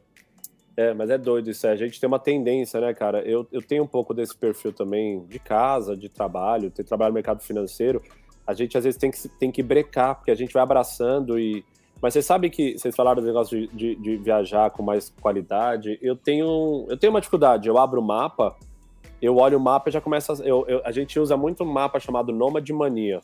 É, mas é doido isso, é. a gente tem uma tendência, né, cara? Eu, eu tenho um pouco desse perfil também de casa, de trabalho, ter trabalho no mercado financeiro. A gente às vezes tem que, tem que brecar, porque a gente vai abraçando e. Mas você sabe que vocês falaram do negócio de, de, de viajar com mais qualidade. Eu tenho, eu tenho uma dificuldade. Eu abro o mapa, eu olho o mapa e já começa. Eu, eu, a gente usa muito um mapa chamado Nomad Mania,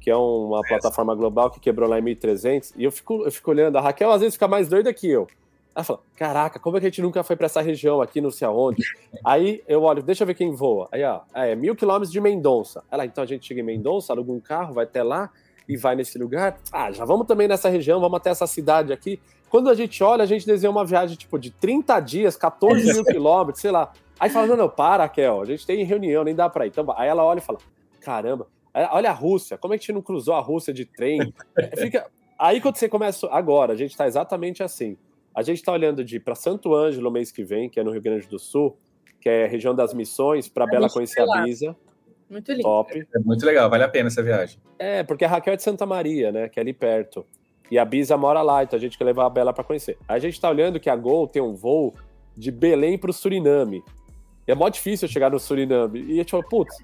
que é uma é. plataforma global que quebrou lá em 1300. E eu fico, eu fico olhando, a Raquel às vezes fica mais doida que eu. Ela fala: Caraca, como é que a gente nunca foi para essa região aqui, não sei aonde? Aí eu olho, deixa eu ver quem voa. Aí, ó, é mil quilômetros de Mendonça. Ela, então a gente chega em Mendonça, aluga um carro, vai até lá e vai nesse lugar. Ah, já vamos também nessa região, vamos até essa cidade aqui. Quando a gente olha, a gente desenha uma viagem tipo de 30 dias, 14 mil quilômetros, sei lá. Aí fala, não, não, para, Raquel, a gente tem reunião, nem dá pra ir. Então, aí ela olha e fala, caramba, olha a Rússia, como é que a gente não cruzou a Rússia de trem? Fica... Aí quando você começa, agora, a gente tá exatamente assim. A gente tá olhando de para Santo Ângelo mês que vem, que é no Rio Grande do Sul, que é a região das missões, para Bela conhecer a Bisa. Muito lindo. Top. É muito legal, vale a pena essa viagem. É, porque a Raquel é de Santa Maria, né, que é ali perto. E a Bisa mora lá, então a gente quer levar a Bela para conhecer. Aí a gente tá olhando que a Gol tem um voo de Belém para o Suriname. E é mó difícil chegar no Suriname. E a gente falou, putz.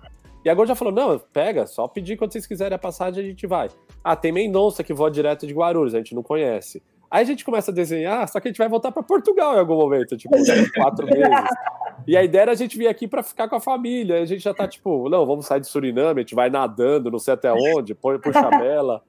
E agora já falou, não, pega, só pedir quando vocês quiserem a passagem, a gente vai. Ah, tem Mendonça que voa direto de Guarulhos, a gente não conhece. Aí a gente começa a desenhar, só que a gente vai voltar para Portugal em algum momento, tipo, quatro meses. E a ideia era a gente vir aqui para ficar com a família. A gente já tá tipo, não, vamos sair de Suriname, a gente vai nadando, não sei até onde, põe por Chabela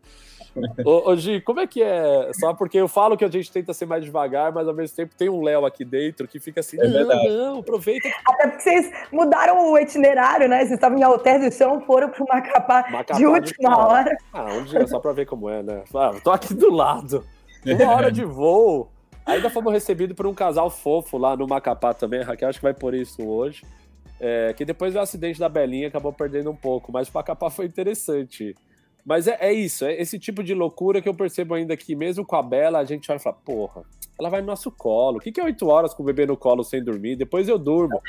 ô, ô, Gi, como é que é? Só porque eu falo que a gente tenta ser mais devagar, mas ao mesmo tempo tem um Léo aqui dentro que fica assim, é não, não, aproveita. Até porque vocês mudaram o itinerário, né? Vocês estavam em Alter do Chão, foram para o Macapá, Macapá de última de hora. Ah, um dia só para ver como é, né? Ah, tô aqui do lado. Uma hora de voo. Ainda fomos recebidos por um casal fofo lá no Macapá também. A Raquel acho que vai por isso hoje. É, que depois do acidente da Belinha acabou perdendo um pouco, mas o Macapá foi interessante. Mas é, é, isso, é esse tipo de loucura que eu percebo ainda que, mesmo com a Bela, a gente vai falar, porra, ela vai no nosso colo. O que, que é oito horas com o bebê no colo sem dormir? Depois eu durmo.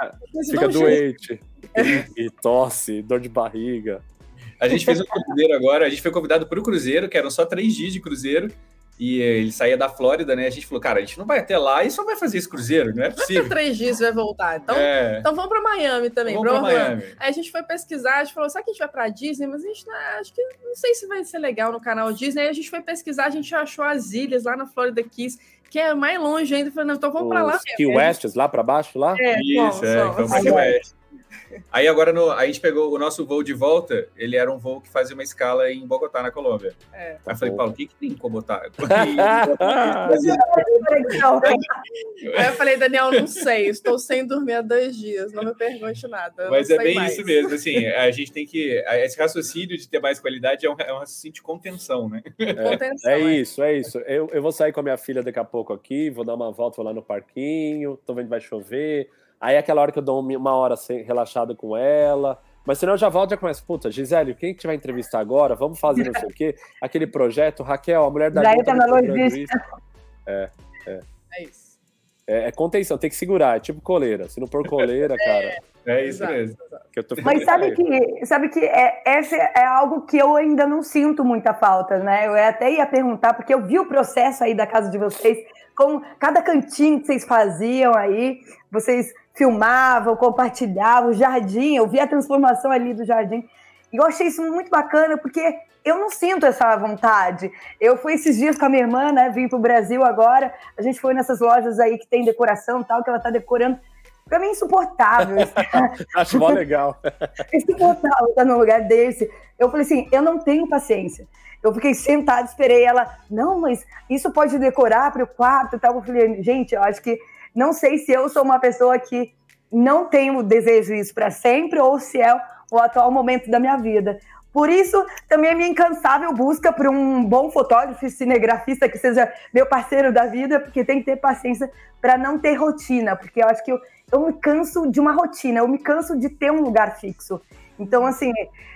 Aí, fica doente. E, e tosse, dor de barriga. A gente fez um cruzeiro agora, a gente foi convidado para o cruzeiro, que eram só três dias de cruzeiro, e ele saía da Flórida, né? A gente falou, cara, a gente não vai até lá e só vai fazer esse cruzeiro, não é possível. Daqui três dias vai voltar. Então, é. então vamos para Miami também. Vamos para Miami. Aí a gente foi pesquisar, a gente falou, será que a gente vai para Disney? Mas a gente não, acho que não sei se vai ser legal no canal Disney. Aí a gente foi pesquisar, a gente achou as ilhas lá na Florida Keys, que é mais longe ainda. Falei, não, então vamos para lá. Key West, lá para baixo, lá? É, Isso, é, vamos para Key West. Aí agora no, a gente pegou o nosso voo de volta, ele era um voo que fazia uma escala em Bogotá, na Colômbia. É. Aí eu falei, Paulo, o que, que tem em Bogotá? Aí eu falei, Daniel, não sei, estou sem dormir há dois dias, não me pergunte nada. Mas é bem mais. isso mesmo, assim, a gente tem que. Esse raciocínio de ter mais qualidade é um, é um raciocínio de contenção, né? É, contenção, é, é isso, é isso. Eu, eu vou sair com a minha filha daqui a pouco aqui, vou dar uma volta, vou lá no parquinho, tô vendo que vai chover Aí é aquela hora que eu dou uma hora relaxado com ela. Mas senão eu já volto e já começo, puta, Gisele, quem que vai entrevistar agora? Vamos fazer não sei o quê. Aquele projeto, Raquel, a mulher da Daí tá na logística. É, é. É isso. É, é, contenção, tem que segurar, é tipo coleira. Se não pôr coleira, cara. É, isso mesmo. Mas sabe que, sabe que é, esse é algo que eu ainda não sinto muita falta, né? Eu até ia perguntar, porque eu vi o processo aí da casa de vocês, com cada cantinho que vocês faziam aí, vocês filmavam, compartilhavam o jardim, eu vi a transformação ali do jardim. E eu achei isso muito bacana, porque eu não sinto essa vontade. Eu fui esses dias com a minha irmã, né? Vim para o Brasil agora. A gente foi nessas lojas aí que tem decoração e tal, que ela está decorando. Para mim é insuportável. Acho mó legal. Insuportável estar num lugar desse. Eu falei assim, eu não tenho paciência. Eu fiquei sentada, esperei ela. Não, mas isso pode decorar para o quarto e tal. Eu falei, gente, eu acho que não sei se eu sou uma pessoa que não tenho desejo isso para sempre ou se é o atual momento da minha vida. Por isso, também a minha incansável busca por um bom fotógrafo e cinegrafista que seja meu parceiro da vida, porque tem que ter paciência para não ter rotina, porque eu acho que eu, eu me canso de uma rotina, eu me canso de ter um lugar fixo. Então, assim,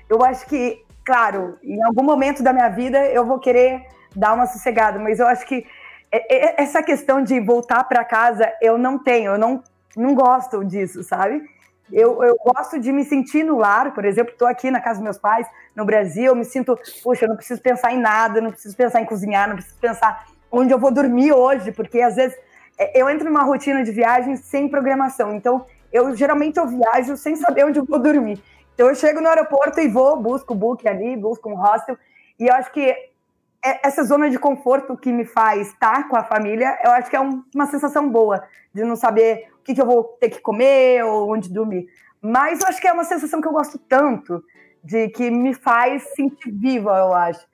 eu acho que, claro, em algum momento da minha vida eu vou querer dar uma sossegada, mas eu acho que é, é, essa questão de voltar para casa, eu não tenho, eu não, não gosto disso, sabe? Eu, eu gosto de me sentir no lar, por exemplo, estou aqui na casa dos meus pais, no Brasil, eu me sinto, puxa, eu não preciso pensar em nada, não preciso pensar em cozinhar, não preciso pensar onde eu vou dormir hoje, porque às vezes é, eu entro numa rotina de viagem sem programação, então eu geralmente eu viajo sem saber onde eu vou dormir. Então eu chego no aeroporto e vou, busco o book ali, busco um hostel, e eu acho que é, essa zona de conforto que me faz estar com a família, eu acho que é um, uma sensação boa, de não saber o que, que, eu vou ter que comer ou onde dormir. Mas eu acho que é uma sensação que eu gosto tanto, de que me faz sentir viva, eu acho.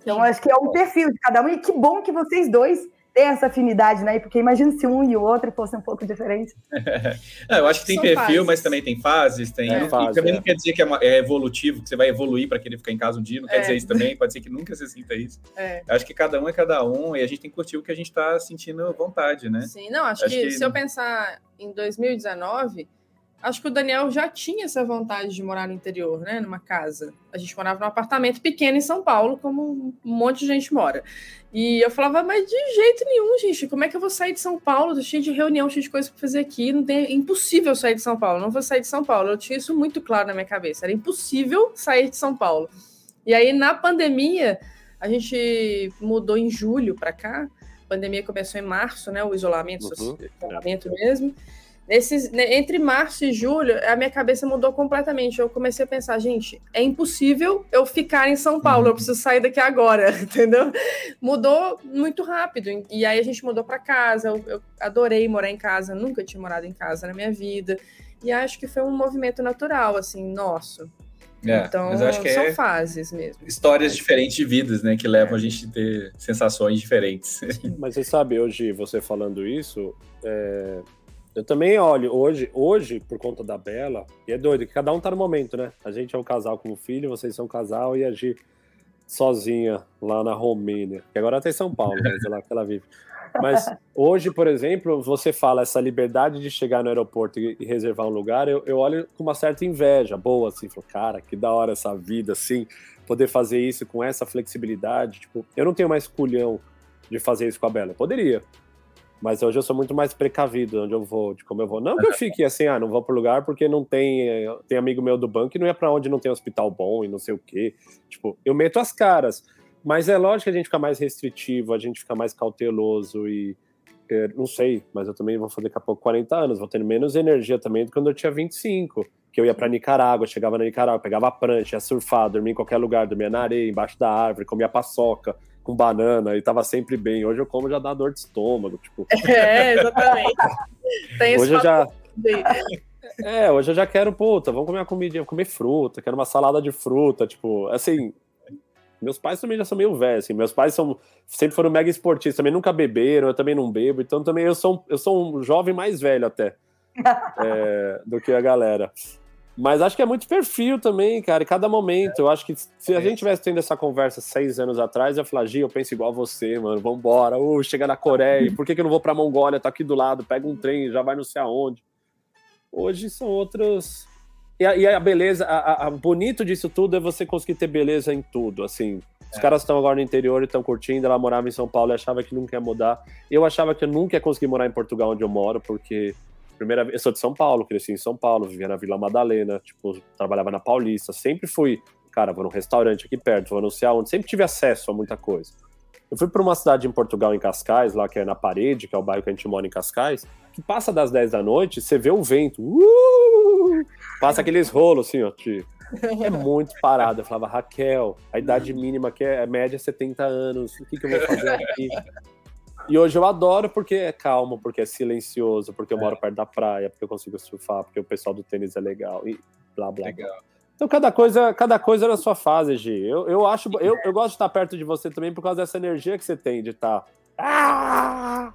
Então, eu acho que é um perfil de cada um, e que bom que vocês dois ter essa afinidade, né? Porque imagina se um e o outro fossem um pouco diferentes. eu acho que tem São perfil, fases. mas também tem fases, tem. É, fase, também é. não quer dizer que é, uma, é, evolutivo, que você vai evoluir para querer ficar em casa um dia, não quer é. dizer isso também, pode ser que nunca você sinta isso. É. Acho que cada um é cada um e a gente tem que curtir o que a gente está sentindo vontade, né? Sim, não, acho, acho que, que, se eu pensar em 2019 Acho que o Daniel já tinha essa vontade de morar no interior, né? Numa casa. A gente morava num apartamento pequeno em São Paulo, como um monte de gente mora. E eu falava, mas de jeito nenhum, gente. Como é que eu vou sair de São Paulo? Tô cheio de reunião, cheio de coisa para fazer aqui. Não tem, é impossível sair de São Paulo. Não vou sair de São Paulo. Eu tinha isso muito claro na minha cabeça. Era impossível sair de São Paulo. E aí, na pandemia, a gente mudou em julho para cá. A pandemia começou em março, né? O isolamento, uhum. isolamento mesmo. Nesses, né, entre março e julho, a minha cabeça mudou completamente. Eu comecei a pensar, gente, é impossível eu ficar em São Paulo, eu uhum. preciso sair daqui agora, entendeu? Mudou muito rápido. E aí a gente mudou para casa. Eu, eu, adorei morar em casa, nunca tinha morado em casa na minha vida. E acho que foi um movimento natural, assim, nosso. É, então, são é fases mesmo. Histórias diferentes de vidas, né? Que levam é. a gente a ter sensações diferentes. Mas você sabe, hoje, você falando isso, é, eu também olho, hoje, hoje, por conta da Bela, e é doido, que cada um tá no momento, né? A gente é um casal com um filho, vocês são um casal, e a Gi sozinha lá na Romênia, que agora tá em São Paulo, mas é lá que ela vive. Mas hoje, por exemplo, você fala essa liberdade de chegar no aeroporto e, reservar um lugar, eu, eu olho com uma certa inveja, boa, assim, falo, cara, que da hora essa vida, assim, poder fazer isso com essa flexibilidade. Tipo, eu não tenho mais culhão de fazer isso com a Bela. Eu poderia. Mas hoje eu sou muito mais precavido onde eu vou, de como eu vou. Não que eu fique assim, ah, não vou pro lugar porque não tem. Eh, tem amigo meu do banco e não é para onde não tem hospital bom e não sei o quê. Tipo, eu meto as caras. Mas é lógico que a gente fica mais restritivo, a gente fica mais cauteloso e. É, não sei, mas eu também vou fazer daqui a pouco 40 anos, vou ter menos energia também do que quando eu tinha 25. Que eu ia para Nicarágua, chegava na Nicarágua, pegava a prancha, ia surfar, dormia em qualquer lugar, dormia na areia, embaixo da árvore, comia paçoca, com banana e tava sempre bem. Hoje eu como já dá dor de estômago, tipo. É, exatamente. Tem hoje eu já É, hoje eu já quero, puta, vamos comer uma comidinha, comer fruta, quero uma salada de fruta, tipo, assim, meus pais também já são meio velhos, assim, meus pais são sempre foram mega esportistas, também nunca beberam, eu também não bebo, então também eu sou, eu sou um jovem mais velho até é, do que a galera. Mas acho que é muito perfil também, cara, em cada momento. Eu acho que se a gente tivesse tendo essa conversa seis anos atrás, eu ia falar, Gi, eu penso igual a você, mano, vambora. Uh, chega na Coreia, por que, que eu não vou pra Mongólia? Tá aqui do lado, pega um trem, já vai não sei aonde. Hoje são outros. E a, e a beleza, a, a, bonito disso tudo é você conseguir ter beleza em tudo, assim. Os é. caras estão agora no interior e estão curtindo. Ela morava em São Paulo e achava que nunca ia mudar. Eu achava que eu nunca ia conseguir morar em Portugal, onde eu moro, porque primeira vez, eu sou de São Paulo, cresci em São Paulo, vivia na Vila Madalena, tipo, trabalhava na Paulista, sempre fui, cara, vou num restaurante aqui perto, vou anunciar onde, sempre tive acesso a muita coisa. Eu fui para uma cidade em Portugal, em Cascais, lá que é na Parede, que é o bairro que a gente mora em Cascais, que passa das 10 da noite, você vê o vento, uh, passa aqueles rolos assim, ó, de, é muito parado. Eu falava, Raquel, a idade mínima que é, a média é 70 anos, o que, que eu vou fazer aqui? E hoje eu adoro porque é calmo, porque é silencioso, porque eu é. moro perto da praia, porque eu consigo surfar, porque o pessoal do tênis é legal e blá blá. Legal. blá. Então cada coisa, cada coisa na sua fase, Gi. Eu, eu acho, eu, eu gosto de estar perto de você também por causa dessa energia que você tem de estar ah!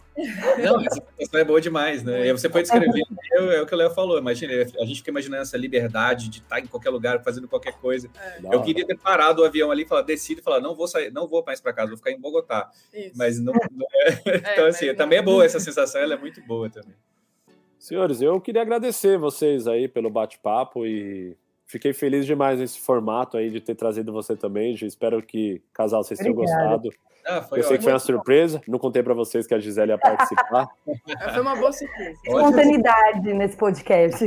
Não, essa situação é boa demais, né? E você foi descrever, é, é, o que o Léo falou. Imagina, a gente fica imaginando essa liberdade de estar em qualquer lugar, fazendo qualquer coisa. É. Eu queria ter parado o avião ali e falar, decido e falar, não vou sair, não vou mais para casa, vou ficar em Bogotá. Isso. Mas não, não é. é então, assim, também é boa essa sensação, ela é muito boa também. Senhores, eu queria agradecer vocês aí pelo bate-papo e fiquei feliz demais nesse formato aí de ter trazido você também. Espero que casal vocês tenham gostado. Ah, eu sei que foi uma surpresa, não contei para vocês que a Gisele ia participar. foi uma boa surpresa. Espontaneidade nesse podcast.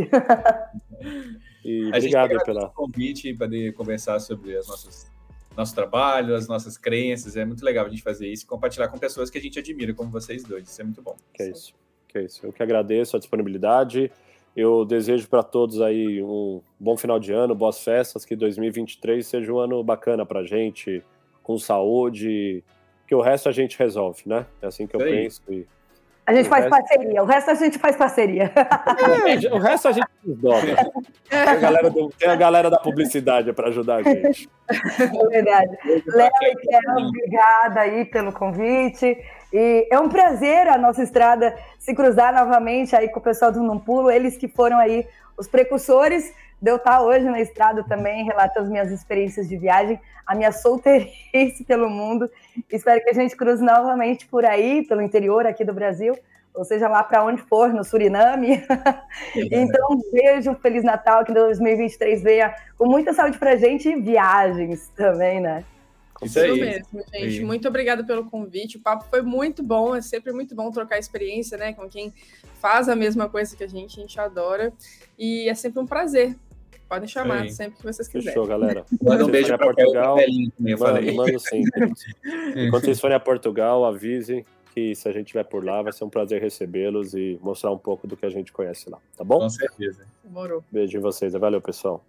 E a obrigado pela convite para poder conversar sobre as nossas nosso trabalho, as nossas crenças. É muito legal a gente fazer isso e compartilhar com pessoas que a gente admira, como vocês dois. Isso é muito bom. Que é isso. Que é isso. Eu que agradeço a disponibilidade. Eu desejo para todos aí um bom final de ano, boas festas, que 2023 seja um ano bacana para gente, com saúde, que o resto a gente resolve, né? É assim que eu penso. E a gente o faz resto... parceria, o resto a gente faz parceria. É, o resto a gente dobra. Tem a galera, do, tem a galera da publicidade para ajudar a gente. É verdade. Léo e Kel, obrigada aí pelo convite. E é um prazer a nossa estrada se cruzar novamente aí com o pessoal do Não Pulo, eles que foram aí os precursores de eu estar hoje na estrada também, relatando as minhas experiências de viagem, a minha solteirice pelo mundo. Espero que a gente cruze novamente por aí, pelo interior aqui do Brasil, ou seja, lá para onde for, no Suriname. então, um beijo, Feliz Natal, que 2023 venha com muita saúde para a gente e viagens também, né? Isso, aí. mesmo, gente. Muito obrigada pelo convite. O papo foi muito bom. É sempre muito bom trocar experiência, né? Com quem faz a mesma coisa que a gente, a gente adora. E é sempre um prazer Podem chamar Sim. sempre que vocês quiserem. Fechou, galera. Manda um beijo para Portugal. Manda, manda sim. Enquanto vocês forem a Portugal, avisem que se a gente estiver por lá, vai ser um prazer recebê-los e mostrar um pouco do que a gente conhece lá, tá bom? Com certeza. Demorou. Beijo em vocês. Valeu, pessoal.